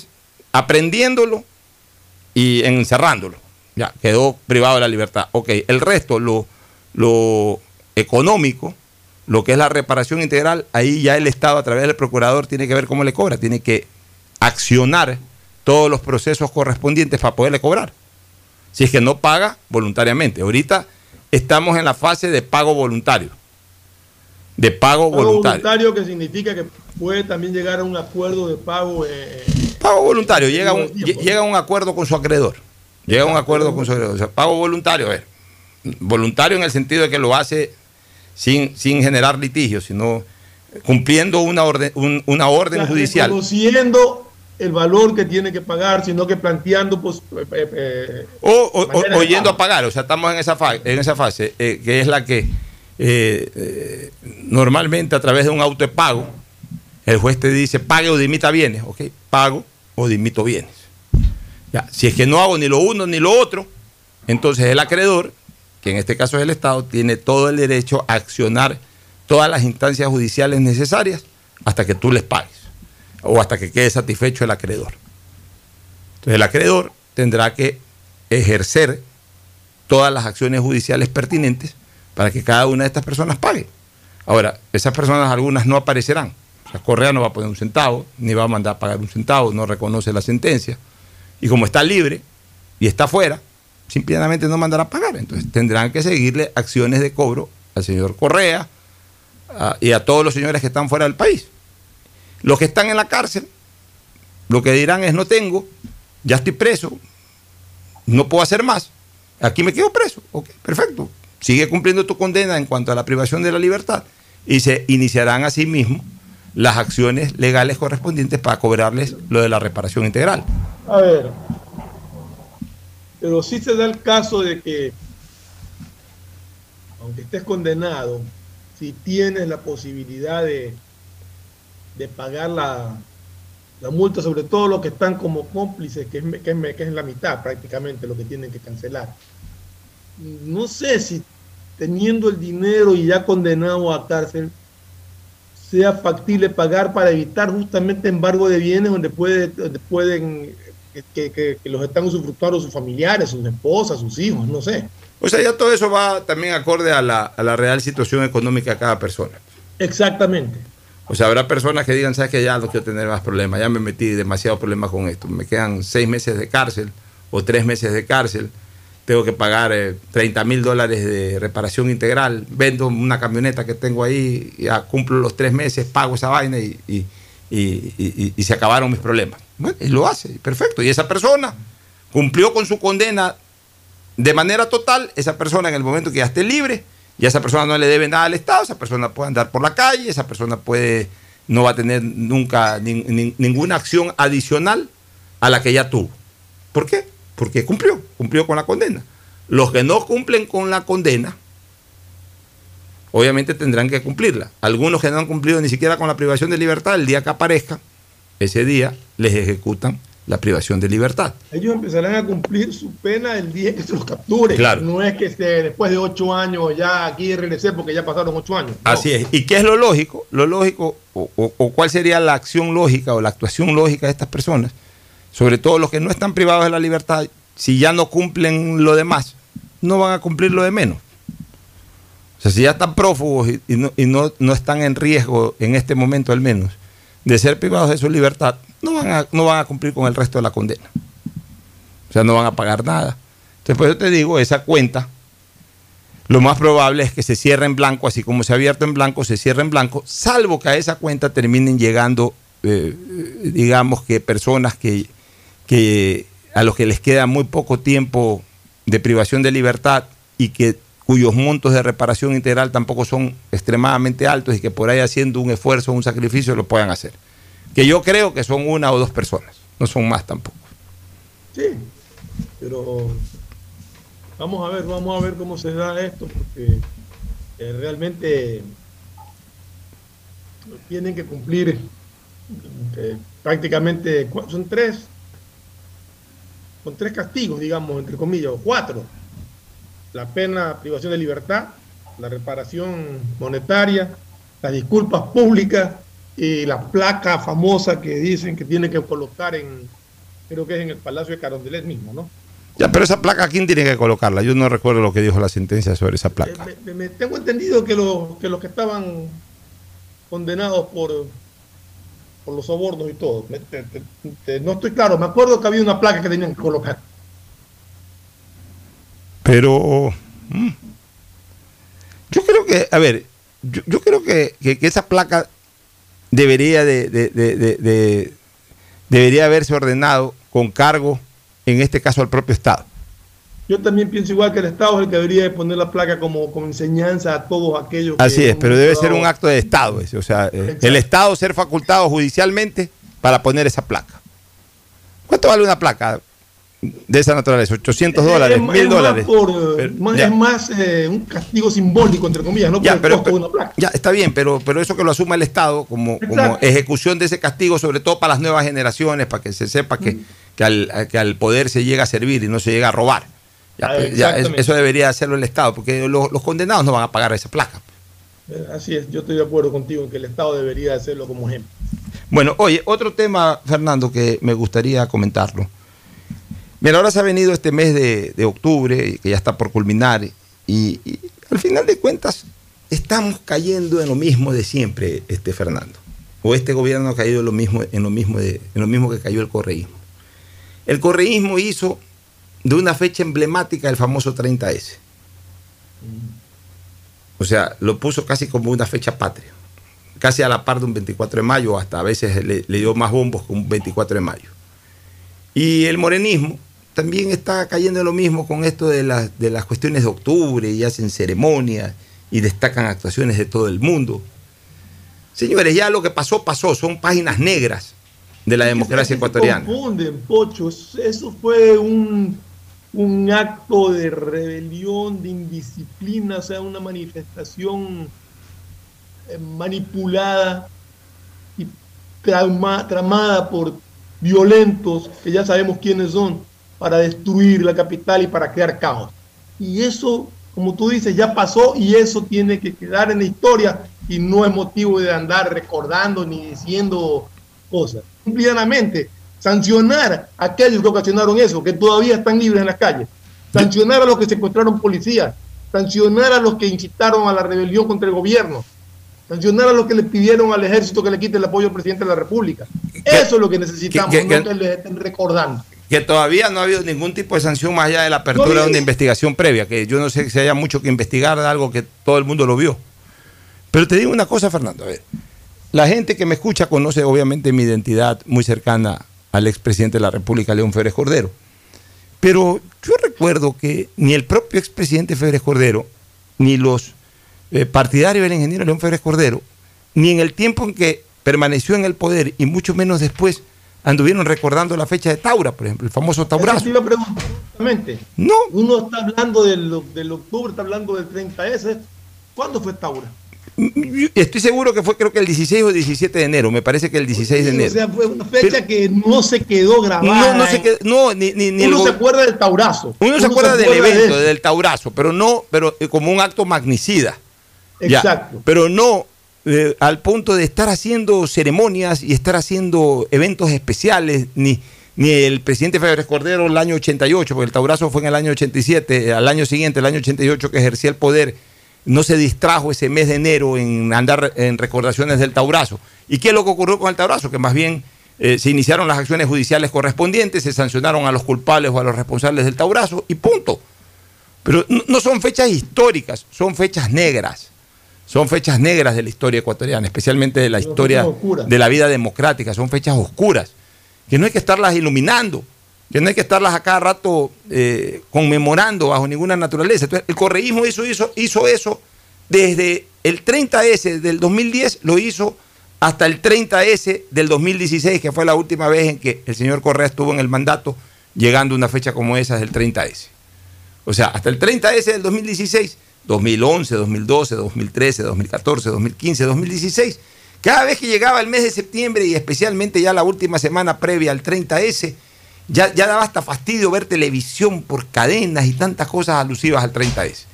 aprendiéndolo y encerrándolo. Ya, quedó privado de la libertad. Ok, el resto, lo, lo económico, lo que es la reparación integral, ahí ya el Estado a través del procurador tiene que ver cómo le cobra, tiene que accionar todos los procesos correspondientes para poderle cobrar. Si es que no paga voluntariamente. Ahorita estamos en la fase de pago voluntario de pago, voluntario. voluntario que significa que puede también llegar a un acuerdo de pago. Eh, pago voluntario, llega, un, llega a un acuerdo con su acreedor. Llega a un acuerdo con su acreedor. O sea, pago voluntario, a ver. Voluntario en el sentido de que lo hace sin, sin generar litigio, sino cumpliendo una orden, una orden judicial. Conociendo el valor que tiene que pagar, sino que planteando pues eh, eh, o, yendo a pagar, o sea, estamos en esa fase, en esa fase que es la que eh, eh, normalmente a través de un auto de pago, el juez te dice pague o dimita bienes, ok, pago o dimito bienes. Ya, si es que no hago ni lo uno ni lo otro, entonces el acreedor, que en este caso es el Estado, tiene todo el derecho a accionar todas las instancias judiciales necesarias hasta que tú les pagues o hasta que quede satisfecho el acreedor. Entonces el acreedor tendrá que ejercer todas las acciones judiciales pertinentes para que cada una de estas personas pague. Ahora, esas personas algunas no aparecerán. O sea, Correa no va a poner un centavo, ni va a mandar a pagar un centavo, no reconoce la sentencia. Y como está libre y está fuera, simplemente no mandará a pagar. Entonces tendrán que seguirle acciones de cobro al señor Correa y a todos los señores que están fuera del país. Los que están en la cárcel, lo que dirán es no tengo, ya estoy preso, no puedo hacer más, aquí me quedo preso. Ok, perfecto, sigue cumpliendo tu condena en cuanto a la privación de la libertad y se iniciarán asimismo las acciones legales correspondientes para cobrarles lo de la reparación integral. A ver, pero sí se da el caso de que, aunque estés condenado, si tienes la posibilidad de, de pagar la, la multa, sobre todo los que están como cómplices, que es, que, es la mitad prácticamente lo que tienen que cancelar. No sé si teniendo el dinero y ya condenado a cárcel, sea factible pagar para evitar justamente embargo de bienes donde, puede, pueden que, los están usufructuando sus familiares, sus esposas, sus hijos, no sé. O sea, ya todo eso va también acorde a la, a la real situación económica de cada persona. Exactamente. O sea, habrá personas que digan, sabes que ya no quiero tener más problemas, ya me metí demasiado problemas con esto, me quedan seis meses de cárcel o tres meses de cárcel tengo que pagar 30 eh, mil dólares de reparación integral, vendo una camioneta que tengo ahí, ya cumplo los tres meses, pago esa vaina y, y, se acabaron mis problemas. Bueno, y lo hace, perfecto. Y esa persona cumplió con su condena de manera total, esa persona en el momento que ya esté libre, y esa persona no le debe nada al Estado, esa persona puede andar por la calle, esa persona puede, no va a tener nunca ninguna acción adicional a la que ya tuvo. ¿Por qué? porque cumplió, cumplió con la condena. Los que no cumplen con la condena, obviamente tendrán que cumplirla. Algunos que no han cumplido ni siquiera con la privación de libertad, el día que aparezca, ese día les ejecutan la privación de libertad. Ellos empezarán a cumplir su pena el día que se los capture. Claro. No es que se- después de ocho años ya aquí regresé porque ya pasaron ocho años. No. Así es. ¿Y qué es lo lógico? Lo lógico, o, o- o cuál sería la acción lógica o la actuación lógica de estas personas, sobre todo los que no están privados de la libertad, si ya no cumplen lo demás, no van a cumplir lo de menos. O sea, si ya están prófugos y, y no, y no- no están en riesgo, en este momento al menos, de ser privados de su libertad, no van a, no van a cumplir con el resto de la condena. O sea, no van a pagar nada. Entonces, por eso te digo, esa cuenta, lo más probable es que se cierre en blanco, así como se ha abierto en blanco, se cierre en blanco, salvo que a esa cuenta terminen llegando, eh, digamos que personas que, que a los que les queda muy poco tiempo de privación de libertad y que cuyos montos de reparación integral tampoco son extremadamente altos y que por ahí haciendo un esfuerzo, un sacrificio, lo puedan hacer. Que yo creo que son una o dos personas, no son más tampoco. Sí, pero vamos a ver, vamos a ver cómo se da esto, porque eh, realmente tienen que cumplir eh, prácticamente, son tres, son tres castigos, digamos, entre comillas, cuatro. La pena privación de libertad, la reparación monetaria, las disculpas públicas y la placa famosa que dicen que tienen que colocar en, creo que es en el Palacio de Carondelet mismo, ¿no? Ya, pero esa placa, ¿quién tiene que colocarla? Yo no recuerdo lo que dijo la sentencia sobre esa placa. Me- me- me- tengo entendido que, los que los que estaban condenados por, por los sobornos y todo, me- te- te- te- no estoy claro, me acuerdo que había una placa que tenían que colocar. Pero mm, yo creo que, a ver, yo, yo creo que, que- que esa placa debería de, de- de- de- de- debería haberse ordenado con cargo, en este caso al propio Estado. Yo también pienso igual que el Estado es el que debería de poner la placa como, como enseñanza a todos aquellos que Así es, pero debe ser un acto de Estado ese, o sea, eh, Exacto. el Estado ser facultado judicialmente para poner esa placa. ¿Cuánto vale una placa de esa naturaleza? 800 dólares, Es- es 1000 más dólares. por, Pero- más- ya. es más eh, un castigo simbólico, entre comillas, no por Ya, el pero, costo de una placa. ya está bien, pero, pero eso que lo asuma el Estado como, como ejecución de ese castigo, sobre todo para las nuevas generaciones, para que se sepa que, que, al, que al poder se llega a servir y no se llega a robar. Ya, Ah, ya, eso debería hacerlo el Estado, porque los, los condenados no van a pagar esa placa. Eh, Así es, yo estoy de acuerdo contigo en que el Estado debería hacerlo como ejemplo. Bueno, oye, otro tema, Fernando, que me gustaría comentarlo. Mira, ahora se ha venido este mes de, octubre, que ya está por culminar, y, al final de cuentas estamos cayendo en lo mismo de siempre, este Fernando. O este gobierno ha caído en lo mismo, en lo mismo, de, en lo mismo que cayó el correísmo. El correísmo hizo de una fecha emblemática el famoso 30S. O sea, lo puso casi como una fecha patria casi a la par de un 24 de mayo, hasta a veces le dio más bombos que un 24 de mayo. Y el morenismo también está cayendo en lo mismo con esto de, las de las cuestiones de octubre y hacen ceremonias y destacan actuaciones de todo el mundo. Señores, ya lo que pasó, pasó, son páginas negras de la democracia ecuatoriana. confunden, Pocho. Eso fue un, un acto de rebelión, de indisciplina, o sea, una manifestación eh, manipulada y trauma- tramada por violentos, que ya sabemos quiénes son, para destruir la capital y para crear caos. Y eso, como tú dices, ya pasó y eso tiene que quedar en la historia y no es motivo de andar recordando ni diciendo cosas. Simplemente sancionar a aquellos que ocasionaron eso, que todavía están libres en las calles. Sancionar a los que secuestraron policías. Sancionar a los que incitaron a la rebelión contra el gobierno. Sancionar a los que le pidieron al ejército que le quite el apoyo al presidente de la República. Eso es lo que necesitamos, no que les estén recordando. Que todavía no ha habido ningún tipo de sanción más allá de la apertura No, de una investigación previa, que yo no sé si haya mucho que investigar de algo que todo el mundo lo vio. Pero te digo una cosa, Fernando, a ver, la gente que me escucha conoce obviamente mi identidad muy cercana al expresidente de la República, León Férez Cordero. Pero yo recuerdo que ni el propio expresidente Férez Cordero, ni los eh, partidarios del ingeniero León Férez Cordero, ni en el tiempo en que permaneció en el poder, y mucho menos después, anduvieron recordando la fecha de Taura, por ejemplo, el famoso Eso Taurazo. a preguntar justamente. No. Uno está hablando del, del octubre, está hablando del 30S. ¿Cuándo fue Taura? Estoy seguro que fue creo que el 16 o 17 de enero, me parece que el 16 de enero. O sea, fue una fecha que no se quedó grabada. No, no se quedó, no, ni, ni, ni Uno el se acuerda del taurazo. Uno se acuerda del de evento, del taurazo, pero no, pero eh, como un acto magnicida. Ya, Exacto. pero no al punto de estar haciendo ceremonias y estar haciendo eventos especiales, ni, ni el presidente Febres Cordero el año 88, porque el taurazo fue en el año 87, eh, al año siguiente, el año 88, que ejercía el poder, no se distrajo ese mes de enero en andar en recordaciones del taurazo. ¿Y qué es lo que ocurrió con el taurazo? Que más bien eh, se iniciaron las acciones judiciales correspondientes, se sancionaron a los culpables o a los responsables del taurazo y punto. Pero no son fechas históricas, son fechas negras. Son fechas negras de la historia ecuatoriana, especialmente de la historia de la vida democrática, son fechas oscuras, que no hay que estarlas iluminando, que no hay que estarlas a cada rato eh, conmemorando bajo ninguna naturaleza. Entonces, el correísmo hizo, hizo, hizo eso desde el 30S del 2010, lo hizo hasta el 30S del 2016, que fue la última vez en que el señor Correa estuvo en el mandato, llegando a una fecha como esa del 30S. O sea, hasta el 30S del 2016, 2011, 2012, 2013, 2014, 2015, 2016, cada vez que llegaba el mes de septiembre y especialmente ya la última semana previa al 30S, ya, daba hasta fastidio ver televisión por cadenas y tantas cosas alusivas al 30S.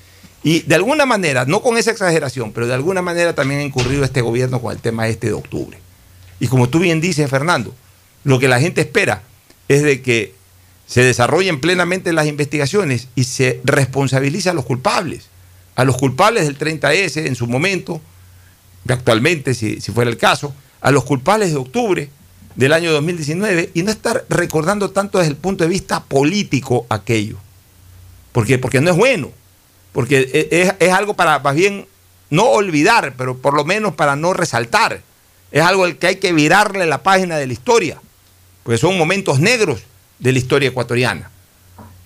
Y de alguna manera, no con esa exageración, pero de alguna manera también ha incurrido este gobierno con el tema este de octubre. Y como tú bien dices, Fernando, lo que la gente espera es de que se desarrollen plenamente las investigaciones y se responsabilice a los culpables, a los culpables del 30S en su momento, actualmente si, fuera el caso, a los culpables de octubre del año 2019 y no estar recordando tanto desde el punto de vista político aquello, porque, porque no es bueno, porque e- es, es algo para más bien no olvidar, pero por lo menos para no resaltar, es algo al que hay que virarle la página de la historia, porque son momentos negros de la historia ecuatoriana.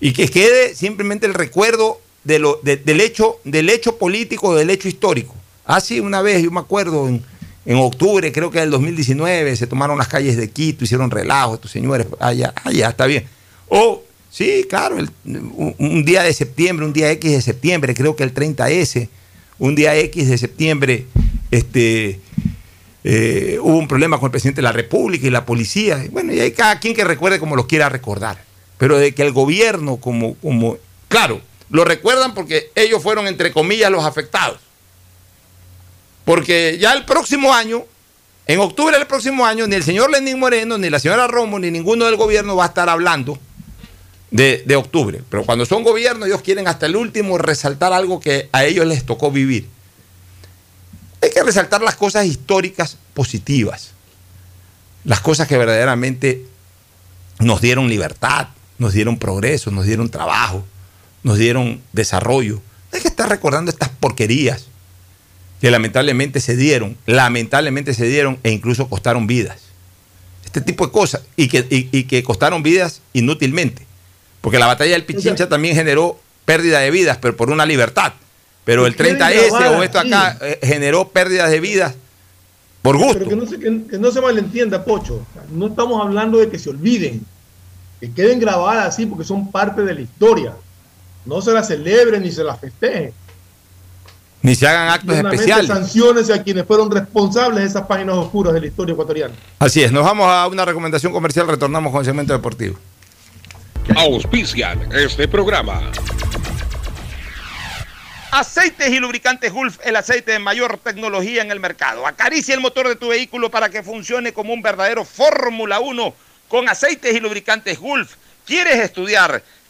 Y que quede simplemente el recuerdo de lo, de- del, hecho, del hecho político, del hecho histórico. Así una vez, yo me acuerdo, en, en octubre, creo que del 2019, se tomaron las calles de Quito, hicieron relajo estos señores. Ah, ya, ah, ya, está bien. O, sí, claro, un, día de septiembre, un día X de septiembre, creo que el 30S, un día X de septiembre, este, eh, hubo un problema con el presidente de la República y la policía. Bueno, y hay cada quien que recuerde como lo quiera recordar. Pero de que el gobierno, como, como, claro, lo recuerdan porque ellos fueron, entre comillas, los afectados. Porque ya el próximo año, en octubre del próximo año, ni el señor Lenín Moreno, ni la señora Romo, ni ninguno del gobierno va a estar hablando de, de octubre. Pero cuando son gobierno, ellos quieren hasta el último resaltar algo que a ellos les tocó vivir. Hay que resaltar las cosas históricas positivas, las cosas que verdaderamente nos dieron libertad, nos dieron progreso, nos dieron trabajo, nos dieron desarrollo. No hay que estar recordando estas porquerías que lamentablemente se dieron, lamentablemente se dieron e incluso costaron vidas. Este tipo de cosas y que, y- y que costaron vidas inútilmente. Porque la batalla del Pichincha también generó pérdida de vidas, pero por una libertad. Pero el Que quede 30S o esto acá eh, generó pérdidas de vidas por gusto. Pero que no, se, que, que no se malentienda, Pocho. O sea, no estamos hablando de que se olviden. Que queden grabadas así porque son parte de la historia. No se las celebren ni se las festejen. Ni se hagan actos especiales. sanciones a quienes fueron responsables de esas páginas oscuras de la historia ecuatoriana. Así es, nos vamos a una recomendación comercial, retornamos con el segmento deportivo. Auspician este programa. Aceites y lubricantes Gulf, el aceite de mayor tecnología en el mercado. Acaricia el motor de tu vehículo para que funcione como un verdadero Fórmula 1 con aceites y lubricantes Gulf. ¿Quieres estudiar,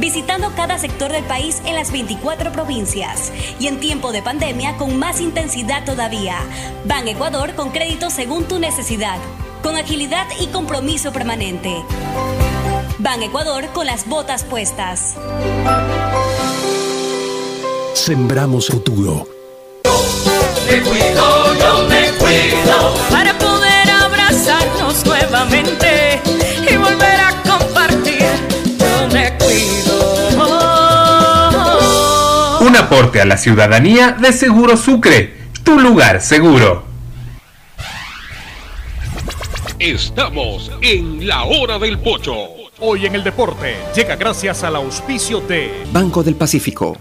visitando cada sector del país en las 24 provincias y en tiempo de pandemia con más intensidad todavía. Ban Ecuador con crédito según tu necesidad, con agilidad y compromiso permanente. Ban Ecuador con las botas puestas. Sembramos futuro. Me cuido, yo me cuido para poder abrazarnos nuevamente aporte a la ciudadanía de Seguro Sucre, tu lugar seguro. Estamos en la hora del pocho. Hoy en el deporte llega gracias al auspicio de Banco del Pacífico.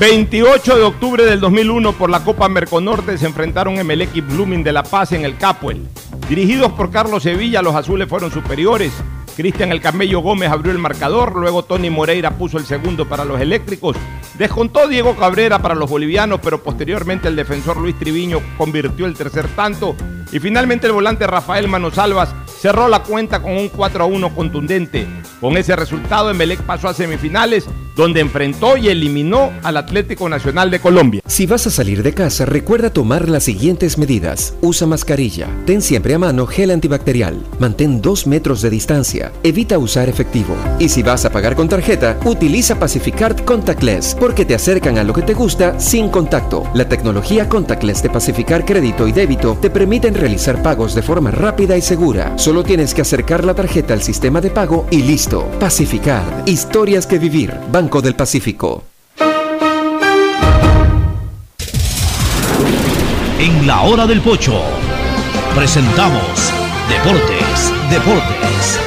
28 de octubre del 2001 por la Copa Merconorte se enfrentaron Emelec y Blooming de La Paz en el Capuel. Dirigidos por Carlos Sevilla, los azules fueron superiores. Cristian El Camello Gómez abrió el marcador, luego Tony Moreira puso el segundo para los eléctricos. Descontó Diego Cabrera para los bolivianos, pero posteriormente el defensor Luis Triviño convirtió el tercer tanto. Y finalmente el volante Rafael Manosalvas cerró la cuenta con un 4 a 1 contundente. Con ese resultado, Emelec pasó a semifinales, donde enfrentó y eliminó al Atlético Nacional de Colombia. Si vas a salir de casa, recuerda tomar las siguientes medidas. Usa mascarilla. Ten siempre a mano gel antibacterial. Mantén dos metros de distancia. Evita usar efectivo. Y si vas a pagar con tarjeta, utiliza Pacificard Contactless, porque te acercan a lo que te gusta sin contacto. La tecnología Contactless de Pacificar Crédito y Débito te permiten realizar pagos de forma rápida y segura. Solo tienes que acercar la tarjeta al sistema de pago y listo. Pacificard. Historias que vivir. Banco del Pacífico. En la hora del pocho presentamos Deportes, Deportes.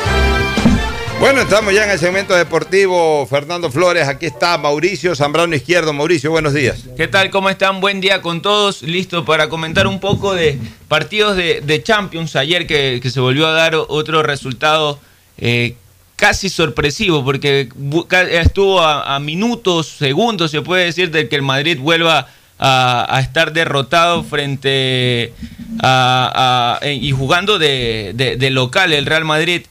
Bueno, estamos ya en el segmento deportivo. Fernando Flores, aquí está Mauricio Zambrano Izquierdo. Mauricio, buenos días. ¿Qué tal? ¿Cómo están? Buen día con todos. Listo para comentar un poco de partidos de, Champions. Ayer que, se volvió a dar otro resultado eh, casi sorpresivo, porque estuvo a, a minutos, segundos, se puede decir, de que el Madrid vuelva a, estar derrotado frente a, a- y jugando de local el Real Madrid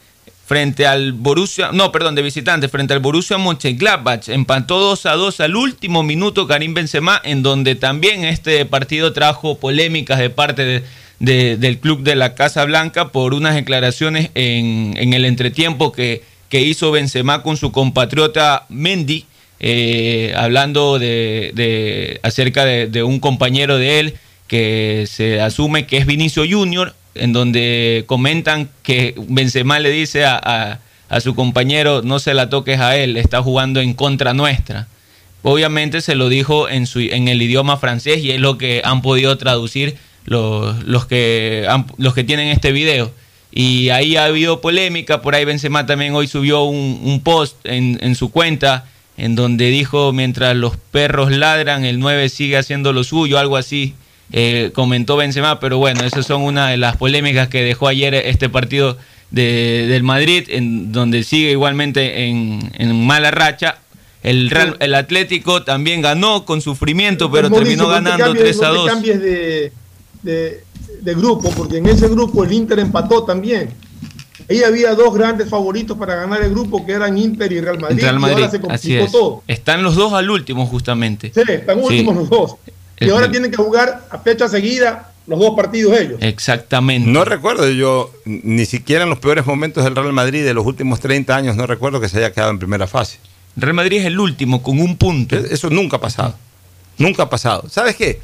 frente al Borussia, no, perdón, de visitante, frente al Borussia Mönchengladbach, empató 2 a 2 al último minuto Karim Benzema, en donde también este partido trajo polémicas de parte de- de- del club de la Casa Blanca por unas declaraciones en, en el entretiempo que, hizo Benzema con su compatriota Mendy, eh, hablando de, de- acerca de un compañero de él que se asume que es Vinicio Junior, en donde comentan que Benzema le dice a, a- a su compañero, no se la toques a él, está jugando en contra nuestra. Obviamente se lo dijo en, su, en el idioma francés y es lo que han podido traducir los, los, que, los que tienen este video. Y ahí ha habido polémica, por ahí Benzema también hoy subió un, un post en, en su cuenta en donde dijo, mientras los perros ladran, el 9 sigue haciendo lo suyo, algo así, eh, comentó Benzema, pero bueno, esas son una de las polémicas que dejó ayer este partido de- del Madrid, en donde sigue igualmente en, en mala racha. El, Real- el Atlético también ganó con sufrimiento, pero Mauricio, terminó no te ganando cambies- 3 a no te 2. cambies de, de- de grupo, porque en ese grupo el Inter empató también. Ahí había dos grandes favoritos para ganar el grupo que eran Inter y Real Madrid. Real Madrid, y ahora se así complicó es. todo. Están los dos al último, justamente. Sí, están Sí. últimos los dos. Y ahora tienen que jugar a fecha seguida los dos partidos ellos. Exactamente. No recuerdo yo, ni siquiera en los peores momentos del Real Madrid de los últimos 30 años, no recuerdo que se haya quedado en primera fase. Real Madrid es el último con un punto. Eso nunca ha pasado. Nunca ha pasado. ¿Sabes qué?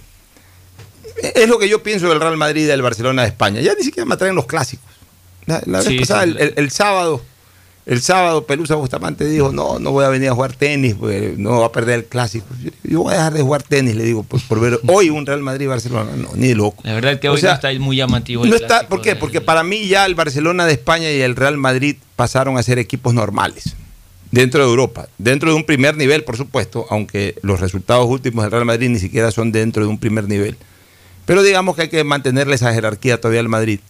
Es lo que yo pienso del Real Madrid y del Barcelona de España. Ya ni siquiera me atraen los clásicos. La, la vez Sí, pasada, sí. el, el- el sábado, el sábado Pelusa Bustamante dijo, no, no voy a venir a jugar tenis, porque no va a perder el clásico. Yo, voy a dejar de jugar tenis, le digo, por, por ver hoy un Real Madrid-Barcelona. No, ni de loco. La verdad que O hoy sea, no está muy llamativo. el No está, ¿Por qué? Porque para mí ya el Barcelona de España y el Real Madrid pasaron a ser equipos normales dentro de Europa, dentro de un primer nivel, por supuesto, aunque los resultados últimos del Real Madrid ni siquiera son dentro de un primer nivel. Pero digamos que hay que mantenerle esa jerarquía todavía al Madrid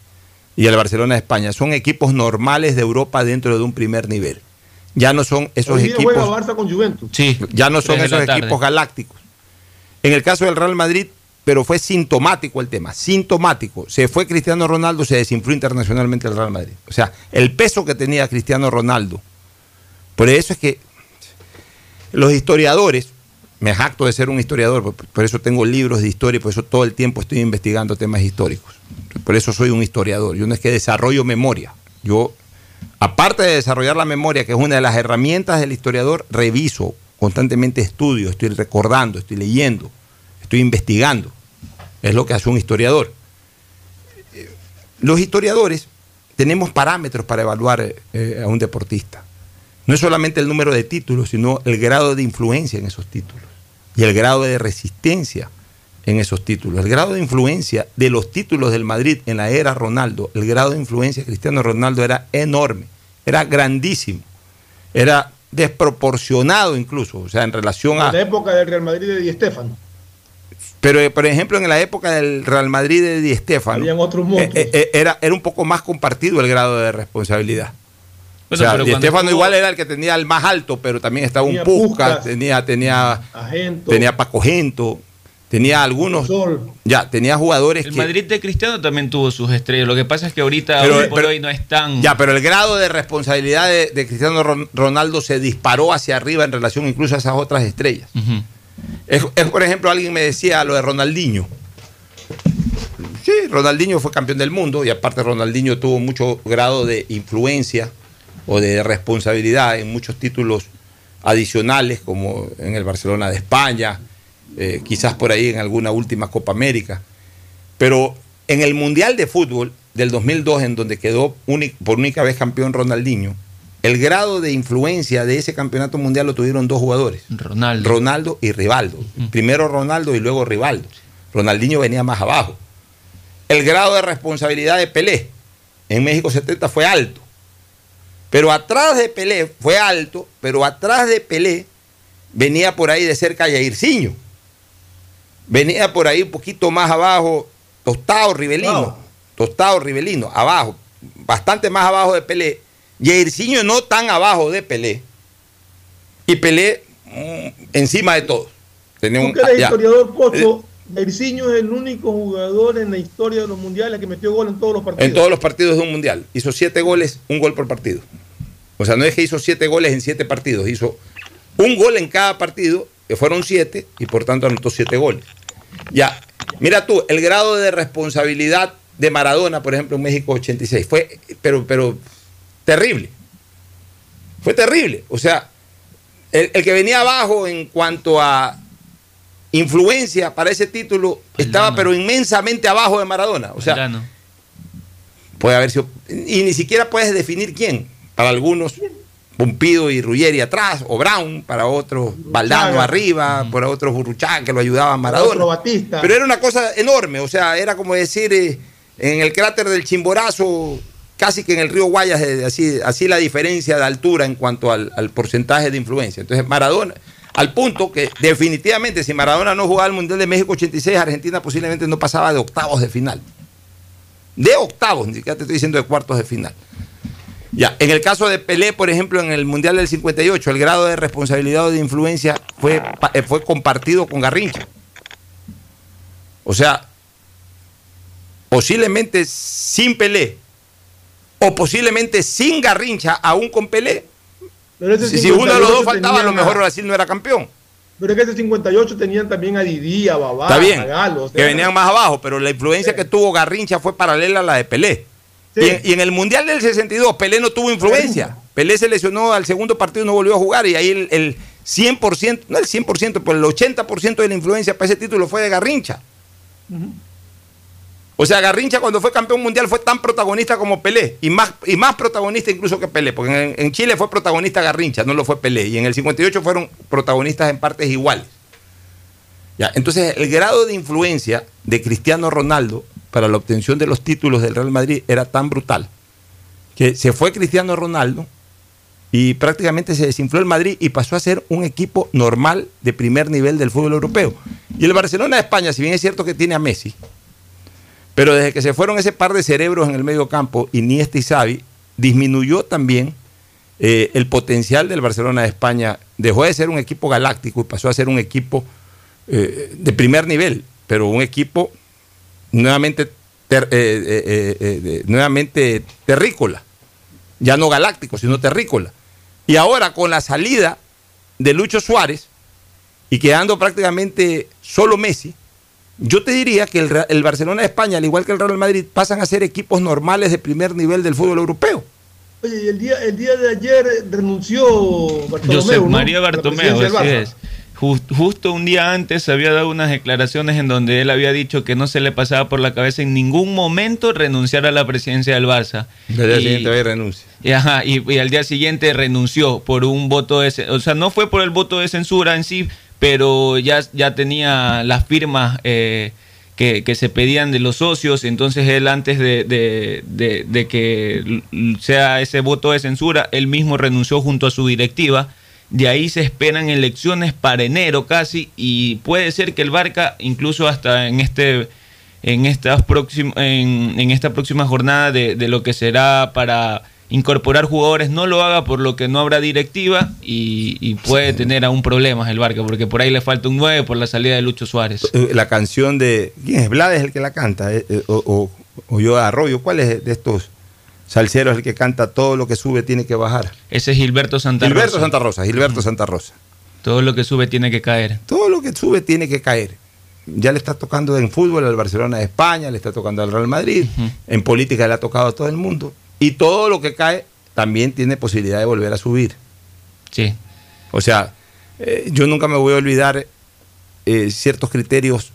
y al Barcelona de España. Son equipos normales de Europa dentro de un primer nivel. Ya no son esos equipos juega Barça con Juventus. Sí, ya no son esos equipos galácticos. En el caso del Real Madrid, pero fue sintomático el tema, sintomático. Se fue Cristiano Ronaldo, se desinfló internacionalmente el Real Madrid. O sea, el peso que tenía Cristiano Ronaldo. Por eso es que los historiadores, me jacto de ser un historiador, por, eso tengo libros de historia y por eso todo el tiempo estoy investigando temas históricos. Por eso soy un historiador. Yo no es que desarrollo memoria. Yo aparte de desarrollar la memoria, que es una de las herramientas del historiador, reviso constantemente estudio, estoy recordando, estoy leyendo, estoy investigando. Es lo que hace un historiador. Los historiadores tenemos parámetros para evaluar eh, a un deportista. No es solamente el número de títulos, sino el grado de influencia en esos títulos y el grado de resistencia en esos títulos. El grado de influencia de los títulos del Madrid en la era Ronaldo, el grado de influencia de Cristiano Ronaldo era enorme, era grandísimo, era desproporcionado incluso, o sea, en relación a... En la época del Real Madrid de Di Stéfano. Pero, eh, por ejemplo, en la época del Real Madrid de Di Stéfano, otros eh, eh, era, era un poco más compartido el grado de responsabilidad. Bueno, o sea, pero Stéfano estuvo- igual era el que tenía el más alto, pero también estaba un Puskas, tenía, tenía, Agento, tenía Paco Gento, tenía algunos, Sol. ya, tenía jugadores El que... Madrid de Cristiano también tuvo sus estrellas. Lo que pasa es que ahorita Pero- hoy por pero- hoy no es tan. Ya, pero el grado de responsabilidad de, de Cristiano Ron- Ronaldo se disparó hacia arriba en relación incluso a esas otras estrellas. Es, por ejemplo, alguien me decía lo de Ronaldinho. Sí, Ronaldinho fue campeón del mundo y aparte Ronaldinho tuvo mucho grado de influencia o de responsabilidad en muchos títulos adicionales, como en el Barcelona de España, eh, quizás por ahí en alguna última Copa América. Pero en el Mundial de Fútbol del 2002, en donde quedó por única vez campeón Ronaldinho, el grado de influencia de ese campeonato mundial lo tuvieron dos jugadores. Ronaldo. Ronaldo y Rivaldo. Primero Ronaldo y luego Rivaldo. Ronaldinho venía más abajo. El grado de responsabilidad de Pelé en México 70 fue alto. Pero atrás de Pelé fue alto, pero atrás de Pelé venía por ahí de cerca Jairzinho. Venía por ahí un poquito más abajo Tostado Rivelino. Wow. Tostado Rivelino, abajo. Bastante más abajo de Pelé. Jairzinho no tan abajo de Pelé. Y Pelé mm, encima de todos. Tenía un- que eres ya. historiador, Pocho, Erciño es el único jugador en la historia de los mundiales que metió gol en todos los partidos. En todos los partidos de un mundial. Hizo siete goles, un gol por partido. O sea, no es que hizo siete goles en siete partidos, hizo un gol en cada partido, que fueron siete, y por tanto anotó siete goles. Ya, mira tú, el grado de responsabilidad de Maradona, por ejemplo, en México 86, fue, pero, pero terrible. Fue terrible. O sea, el, el que venía abajo en cuanto a influencia para ese título estaba pero inmensamente abajo de Maradona. O sea, puede haber sido. Y ni siquiera puedes definir quién. Para algunos, Pumpido y Ruggeri atrás, o Brown, para otros, Valdano Burruchaga. arriba, para otros Burruchaga que lo ayudaba a Maradona. Otro Batista. Pero era una cosa enorme, o sea, era como decir eh, en el cráter del Chimborazo, casi que en el río Guayas, eh, así, así la diferencia de altura en cuanto al, al porcentaje de influencia. Entonces, Maradona, al punto que definitivamente si Maradona no jugaba el Mundial de México 86, Argentina posiblemente no pasaba de octavos de final. De octavos, ni siquiera te estoy diciendo de cuartos de final. Ya, en el caso de Pelé, por ejemplo, en el Mundial del 58, el grado de responsabilidad o de influencia fue, eh, fue compartido con Garrincha. O sea, posiblemente sin Pelé, o posiblemente sin Garrincha, aún con Pelé. Si, si uno de los dos faltaba, a lo mejor Brasil no era campeón. Pero es que ese 58 tenían también a Didi, a Babá, Está bien, a Galo. que venían más abajo, pero la influencia que tuvo Garrincha fue paralela a la de Pelé. Y, en, y en el Mundial del 62, Pelé no tuvo influencia. Pelé se lesionó al segundo partido y no volvió a jugar. Y ahí el, el 100%, no el 100%, pero el 80% de la influencia para ese título fue de Garrincha. O sea, Garrincha cuando fue campeón mundial fue tan protagonista como Pelé. Y más, y más protagonista incluso que Pelé. Porque en, Chile fue protagonista Garrincha, no lo fue Pelé. Y en el 58 fueron protagonistas en partes iguales. Ya, entonces, el grado de influencia de Cristiano Ronaldo para la obtención de los títulos del Real Madrid era tan brutal que se fue Cristiano Ronaldo y prácticamente se desinfló el Madrid y pasó a ser un equipo normal de primer nivel del fútbol europeo. Y el Barcelona de España, si bien es cierto que tiene a Messi, pero desde que se fueron ese par de cerebros en el medio campo, Iniesta y Xavi, disminuyó también eh, el potencial del Barcelona de España. Dejó de ser un equipo galáctico y pasó a ser un equipo eh, de primer nivel, pero un equipo nuevamente, eh, nuevamente terrícola. Ya no galáctico, sino terrícola. Y ahora con la salida de Lucho Suárez y quedando prácticamente solo Messi, yo te diría que el, Barcelona de España, al igual que el Real Madrid, pasan a ser equipos normales de primer nivel del fútbol europeo. Oye, y el día, el día de ayer renunció Bartomeu, José ¿no? María la Bartomeu, así es. Jus- justo un día antes había dado unas declaraciones en donde él había dicho que no se le pasaba por la cabeza en ningún momento renunciar a la presidencia del Barça. Al día Y- siguiente va y renuncia. y, ajá, y, y al día siguiente renunció por un voto de... O sea, no fue por el voto de censura en sí, pero ya, ya tenía las firmas eh, que, que se pedían de los socios, entonces él antes de, de- que sea ese voto de censura, él mismo renunció junto a su directiva. De ahí se esperan elecciones para enero casi y puede ser que el Barca, incluso hasta en este en estas próxim- en, en esta próxima jornada de, de lo que será para incorporar jugadores no lo haga por lo que no habrá directiva y, y puede tener aún problemas el Barca porque por ahí le falta un 9 por la salida de Lucho Suárez. Eh, La canción de. ¿Quién es? Vlad es el que la canta. eh, eh, o, o, o yo Arroyo. ¿Cuál es de estos salseros el que canta todo lo que sube tiene que bajar? Ese es Gilberto Santa Gilberto Rosa. Santa Rosa. Gilberto Santa Rosa. Todo lo que sube tiene que caer. Todo lo que sube tiene que caer. Ya le está tocando en fútbol al Barcelona de España, le está tocando al Real Madrid, en política le ha tocado a todo el mundo. Y todo lo que cae también tiene posibilidad de volver a subir. Sí. O sea, eh, yo nunca me voy a olvidar eh, ciertos criterios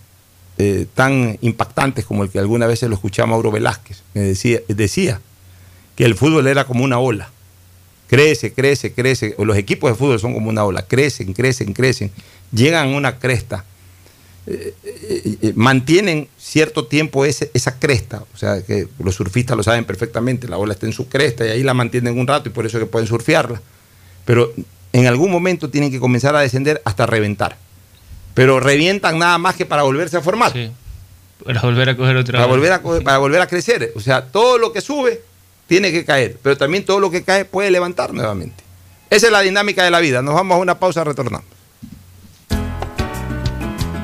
eh, tan impactantes como el que alguna vez se lo escuché a Mauro Velázquez. Me decía, decía que el fútbol era como una ola. Crece, crece, crece. O los equipos de fútbol son como una ola. Crecen, crecen, crecen. Llegan a una cresta. Eh, eh, mantienen cierto tiempo ese- esa cresta. O sea, que los surfistas lo saben perfectamente. La ola está en su cresta y ahí la mantienen un rato y por eso que pueden surfearla. Pero en algún momento tienen que comenzar a descender hasta reventar. Pero revientan nada más que para volverse a formar. Para volver a coger otra Para vez. volver a, para volver a crecer. O sea, todo lo que sube tiene que caer. Pero también todo lo que cae puede levantar nuevamente. Esa es la dinámica de la vida. Nos vamos a una pausa, retornamos.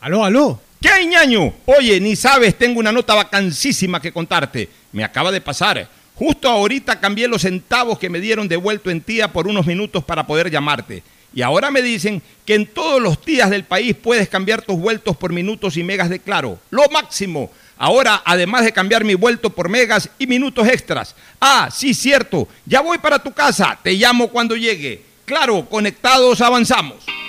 Aló, aló. ¿Qué hay, ñaño? Oye, ni sabes, tengo una nota vacancísima que contarte. Me acaba de pasar. Justo ahorita cambié los centavos que me dieron devuelto en tía por unos minutos para poder llamarte. Y ahora me dicen que en todos los días del país puedes cambiar tus vueltos por minutos y megas de claro. Lo máximo. Ahora, además de cambiar mi vuelto por megas y minutos extras. Ah, sí, cierto. Ya voy para tu casa. Te llamo cuando llegue. Claro, conectados avanzamos.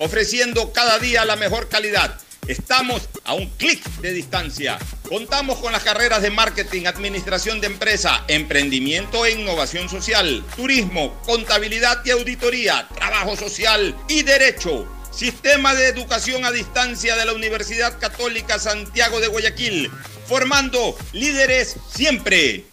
ofreciendo cada día la mejor calidad. Estamos a un clic de distancia. Contamos con las carreras de marketing, administración de empresa, emprendimiento e innovación social, turismo, contabilidad y auditoría, trabajo social y derecho. Sistema de Educación a Distancia de la Universidad Católica Santiago de Guayaquil, formando líderes siempre.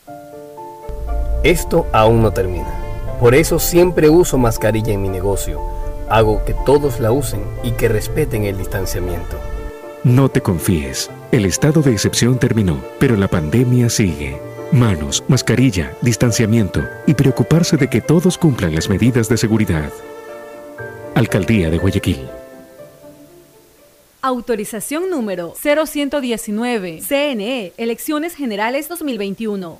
Esto aún no termina. Por eso siempre uso mascarilla en mi negocio. Hago que todos la usen y que respeten el distanciamiento. No te confíes. El estado de excepción terminó, pero la pandemia sigue. Manos, mascarilla, distanciamiento y preocuparse de que todos cumplan las medidas de seguridad. Alcaldía de Guayaquil. Autorización número 0119. CNE, Elecciones Generales 2021.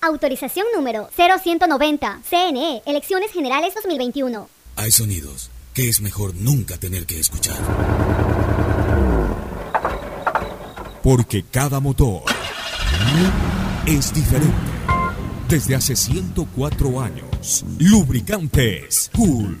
Autorización número 0190. CNE, Elecciones Generales 2021. Hay sonidos que es mejor nunca tener que escuchar. Porque cada motor es diferente. Desde hace 104 años, lubricantes Cool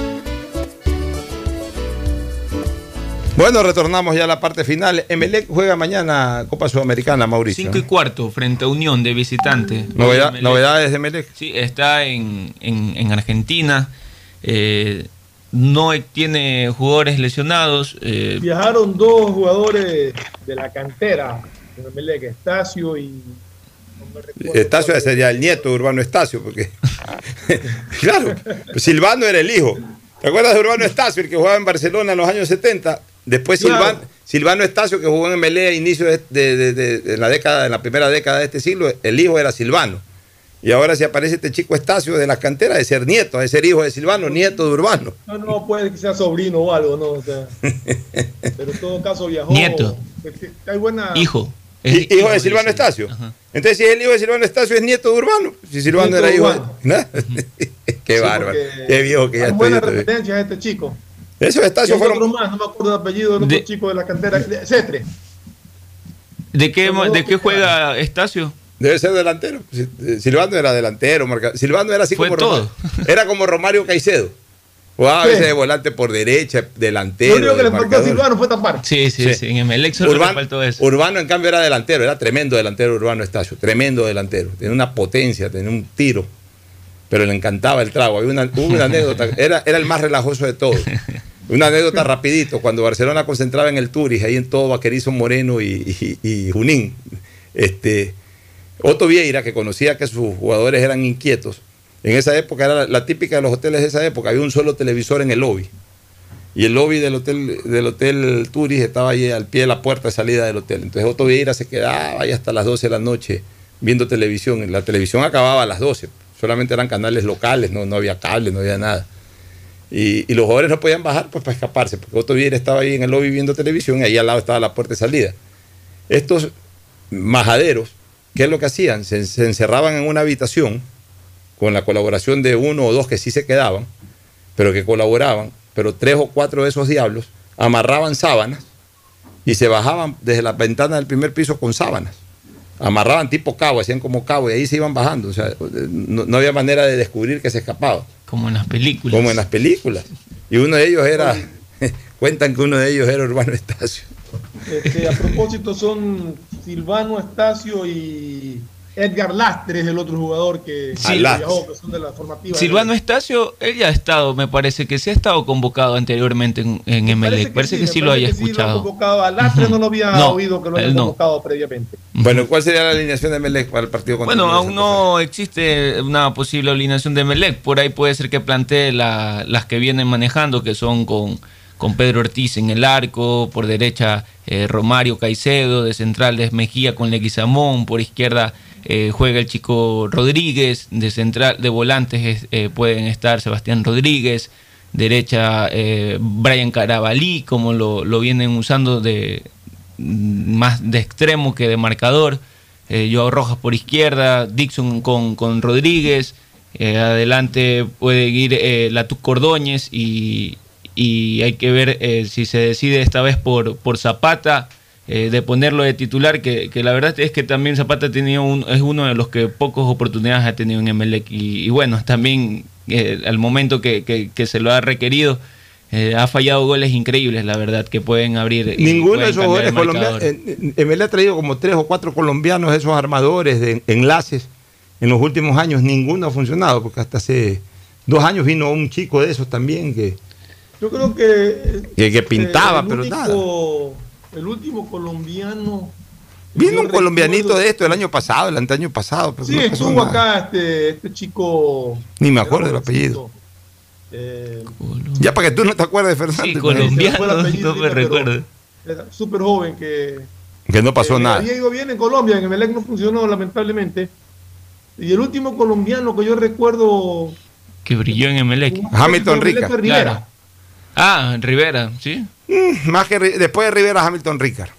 Bueno, retornamos ya a la parte final. Emelec juega mañana Copa Sudamericana, Mauricio. 5 y cuarto frente a Unión de visitante. Novedad- Emelec. novedades de Emelec. Sí, está en, en- en Argentina. eh, no tiene jugadores lesionados. eh, Viajaron dos jugadores de la cantera de Emelec, Estacio y. no me recuerdo Estacio sería el nieto de Urbano Estacio, porque. claro, Silvano era el hijo. ¿Te acuerdas de Urbano Estacio, el que jugaba en Barcelona en los años 70? Después Claro. Silvano, Silvano Estacio, que jugó en MLE a inicio de, de- de- de- de la década, en la primera década de este siglo, el hijo era Silvano. Y ahora si aparece este chico Estacio de las canteras, de ser nieto, de ser hijo de Silvano, nieto de Urbano. No, no, puede que sea sobrino o algo, ¿no? O sea, pero en todo caso viajó. Nieto. Hay buena. hijo. Hi- hijo de Silvano Estacio. Entonces, si es el hijo de Silvano Estacio, es nieto de Urbano. Si Silvano Nieto era hijo de. Qué Sí, bárbaro. Qué viejo que ya Hay estoy. buenas referencias a este chico. Esos hay fueron. otro más, no me acuerdo el apellido del otro De- chico de la cantera. Cetre. ¿De qué, ¿De qué juega Estacio? Debe ser delantero. Eh, Silvano era delantero. marca- Silvano era así Fue como todo. Romario. Era como Romario Caicedo. Jugaba a veces de volante por derecha, delantero. Lo único que le faltó a Silvano fue tapar. Sí, sí, sí. En Emelec solo Urbano, le faltó eso. Urbano, en cambio, era delantero, era tremendo delantero Urbano Estacio, tremendo delantero. Tenía una potencia, tenía un tiro, pero le encantaba el trago. Había una, hubo una anécdota, era, era el más relajoso de todos. Una anécdota rapidito, cuando Barcelona concentraba en el Turis, ahí en todo Vaquerizo Moreno y, Junín, este, Otto Vieira, que conocía que sus jugadores eran inquietos, en esa época era la, la típica de los hoteles de esa época, había un solo televisor en el lobby. Y el lobby del hotel, del hotel Turis estaba ahí al pie de la puerta de salida del hotel. Entonces Otto Vieira se quedaba ahí hasta las 12 de la noche viendo televisión. La televisión acababa a las 12, solamente eran canales locales, no, no había cable, no había nada. Y, los jugadores no podían bajar pues para escaparse, porque Otto Vieira estaba ahí en el lobby viendo televisión y ahí al lado estaba la puerta de salida. Estos majaderos, ¿qué es lo que hacían? Se, encerraban en una habitación con la colaboración de uno o dos que sí se quedaban, pero que colaboraban, pero tres o cuatro de esos diablos amarraban sábanas y se bajaban desde la ventana del primer piso con sábanas. Amarraban tipo cabo, hacían como cabo y ahí se iban bajando. O sea, no, había manera de descubrir que se escapaba. Como en las películas. Como en las películas. Y uno de ellos era, cuentan que uno de ellos era Urbano Estacio. Este, a propósito, son Silvano Estacio y Edgar Lastres, el otro jugador que, Sí, viajó, que son de la formativa. Silvano Estacio, él ya ha estado, me parece que sí ha estado convocado anteriormente en, en Emelec. Parece que sí, lo parece haya que sí lo han escuchado. convocado. A Lastres no lo había No, oído que lo él hayan no. convocado previamente. Bueno, ¿cuál sería la alineación de Melec para el partido contra Bueno, aún no existe una posible alineación de Melec. Por ahí puede ser que plantee la- las que vienen manejando, que son con, con Pedro Ortiz en el arco, por derecha eh, Romario Caicedo, de central es Mejía con Leguizamón, por izquierda eh, juega el chico Rodríguez, de central de volantes es- eh, pueden estar Sebastián Rodríguez, derecha eh, Brian Carabalí, como lo, lo vienen usando de más de extremo que de marcador. Joao Rojas por izquierda, Dixon con, con Rodríguez, adelante puede ir Latuc Cordóñez y, y hay que ver si se decide esta vez por, por Zapata eh, de ponerlo de titular, que, que la verdad es que también Zapata ha tenido un- es uno de los que pocas oportunidades ha tenido en Emelec y, y bueno, también eh, al momento que, que- que se lo ha requerido. eh, ha fallado goles increíbles, la verdad, que pueden abrir. Ninguno de esos marcador. colombianos. Emelec ha traído como tres o cuatro colombianos, esos armadores de enlaces. En los últimos años ninguno ha funcionado, porque hasta hace dos años vino un chico de esos también que, Yo creo que. que, que pintaba, el pero único- nada. El último colombiano. Vino un colombianito recuerdo- de esto el año pasado, el anteaño pasado. pero Sí, no estuvo nada. acá este, este chico. Ni me acuerdo del apellido. eh, Ya para que tú no te acuerdes, Fernando. Sí, colombiano, apellido no me recuerdo. era súper joven que. Que no pasó nada. Había ido bien en Colombia, en Emelec no funcionó lamentablemente. Y el último colombiano que yo recuerdo. Que brilló en Emelec. Hamilton Emelec Rica. Claro. Ah, Rivera, sí. Mm, más que después de Rivera, Hamilton Ricard.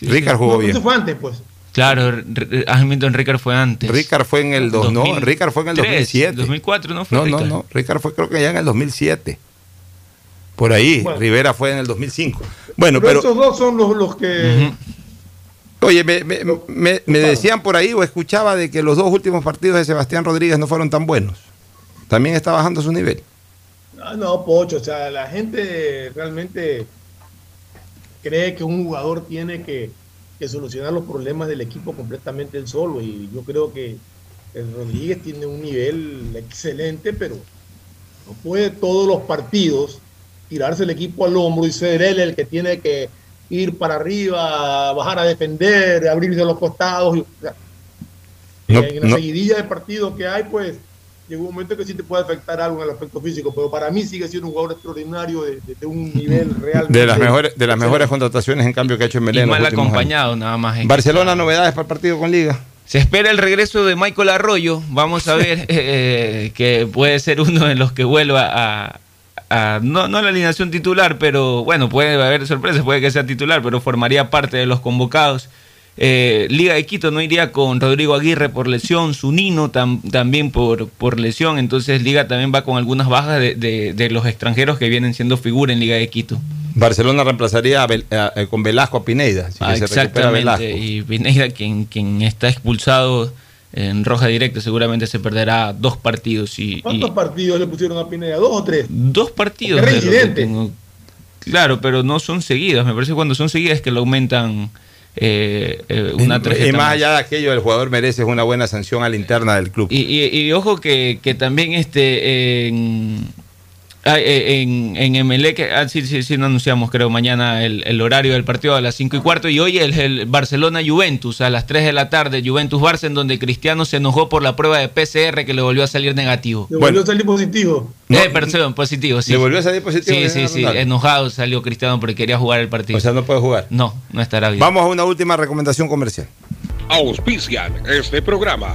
Ricard jugó No, bien. Eso fue antes, pues. Claro, R- Hamilton Ricard fue antes. Ricard fue en el dos, no, 2003, Ricard fue en el 2007. 2004, ¿no fue No, no, Ricard? no. Ricard fue creo que ya en el 2007. Por ahí. Bueno. Rivera fue en el 2005. Bueno, pero, pero. esos dos son los, los que. Oye, me, me- me- me decían por ahí o escuchaba de que los dos últimos partidos de Sebastián Rodríguez no fueron tan buenos. También está bajando su nivel. Ah, no, Pocho, o sea, la gente realmente cree que un jugador tiene que, que solucionar los problemas del equipo completamente él solo. Y yo creo que el Rodríguez tiene un nivel excelente, pero no puede todos los partidos tirarse el equipo al hombro y ser él el que tiene que ir para arriba, bajar a defender, abrirse a los costados. y- o sea, No, en la no. seguidilla de partidos que hay, pues llega un momento que sí te puede afectar algo en el aspecto físico, pero para mí sigue siendo un jugador extraordinario de, de- de un nivel realmente. De las mejores, de las mejores contrataciones en cambio que ha hecho en Y Melén. los mal años. acompañado, nada más. que Barcelona, novedades para el partido con Liga. Se espera el regreso de Michael Arroyo. Vamos a ver eh, que puede ser uno de los que vuelva a, a- no, no la alineación titular, pero bueno, puede haber sorpresas, puede que sea titular, pero formaría parte de los convocados. Eh, Liga de Quito no iría con Rodrigo Aguirre por lesión, Zunino tam- también por, por lesión, entonces Liga también va con algunas bajas de, de- de los extranjeros que vienen siendo figura en Liga de Quito. Barcelona reemplazaría a Vel- a- a- con Velasco a Pineda. si Ah, que se recupera Velasco. exactamente, y Pineda, quien, quien está expulsado en roja directa, seguramente se perderá dos partidos. Y, ¿Cuántos partidos le pusieron a Pineda? ¿Dos o tres? Dos partidos. Claro, pero no son seguidos. Me parece que cuando son seguidas es que lo aumentan eh, eh, una tarjeta. Y más, allá de aquello, el jugador merece una buena sanción a la interna del club. Y, ojo que, que también este en en, en MLE, que, ah, sí, sí, sí, no anunciamos creo mañana el, horario del partido a las 5 y cuarto y hoy el, el Barcelona-Juventus a las 3 de la tarde, Juventus-Barça, en donde Cristiano se enojó por la prueba de PCR que le volvió a salir negativo. Le volvió a salir positivo. eh, perdón, positivo, sí. ¿Le volvió a salir positivo? Sí, sí, sí, enojado salió Cristiano porque quería jugar el partido. O sea, no puede jugar. No, no estará bien. Vamos a una última recomendación comercial. Auspician este programa.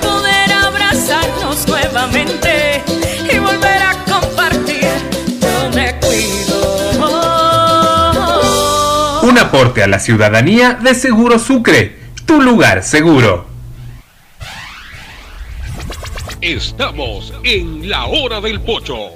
nuevamente y volver a compartir. Yo me cuido. Un aporte a la ciudadanía de Seguro Sucre, tu lugar seguro. Estamos en la hora del pocho.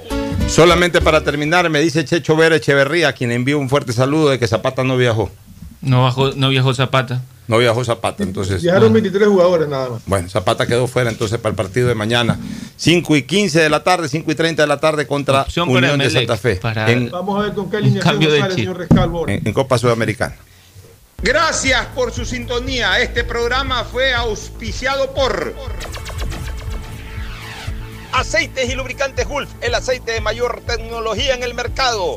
Solamente para terminar, me dice Checho Vera Echeverría, quien envió un fuerte saludo de que Zapata no viajó. No, no viajó Zapata. No viajó Zapata, entonces. Viajaron 23 jugadores nada más. Bueno, Zapata quedó fuera entonces para el partido de mañana. 5 y 15 de la tarde, 5 y 30 de la tarde contra Unión de Santa Fe. Vamos a ver con qué línea sale señor Rescalvo. En, en Copa Sudamericana. Gracias por su sintonía. Este programa fue auspiciado por Aceites y Lubricantes Gulf, el aceite de mayor tecnología en el mercado.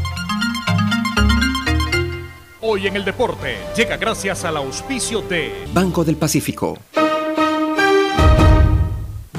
Hoy en el deporte llega gracias al auspicio de Banco del Pacífico.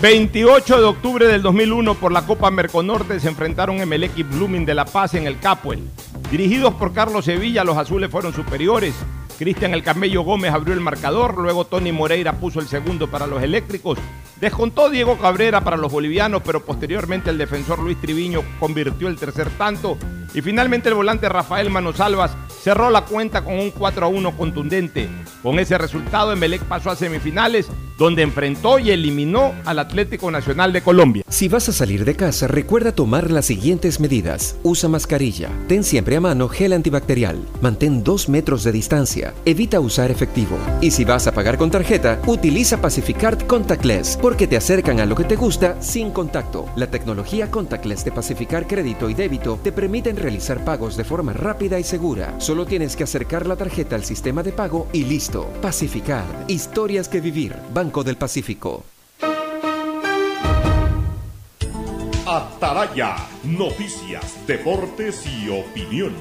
28 de octubre del 2001 por la Copa Merconorte se enfrentaron Emelec y Blooming de La Paz en el Capuel. Dirigidos por Carlos Sevilla, los azules fueron superiores. Cristian El Camello Gómez abrió el marcador, luego Tony Moreira puso el segundo para los eléctricos. Descontó Diego Cabrera para los bolivianos, pero posteriormente el defensor Luis Triviño convirtió el tercer tanto. Y finalmente el volante Rafael Manosalvas cerró la cuenta con un 4 a 1 contundente. Con ese resultado, Emelec pasó a semifinales, donde enfrentó y eliminó al Atlético Nacional de Colombia. Si vas a salir de casa, recuerda tomar las siguientes medidas. Usa mascarilla. Ten siempre a mano gel antibacterial. Mantén dos metros de distancia. Evita usar efectivo. Y si vas a pagar con tarjeta, utiliza Pacificard Contactless, porque te acercan a lo que te gusta sin contacto. La tecnología Contactless de Pacificar Crédito y Débito te permiten realizar pagos de forma rápida y segura. Solo tienes que acercar la tarjeta al sistema de pago y listo. Pacificard. Historias que vivir. Banco del Pacífico. Atalaya, noticias, deportes y opinión.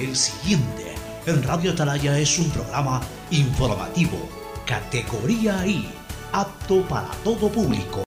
El siguiente en Radio Atalaya es un programa informativo, categoría I, apto para todo público.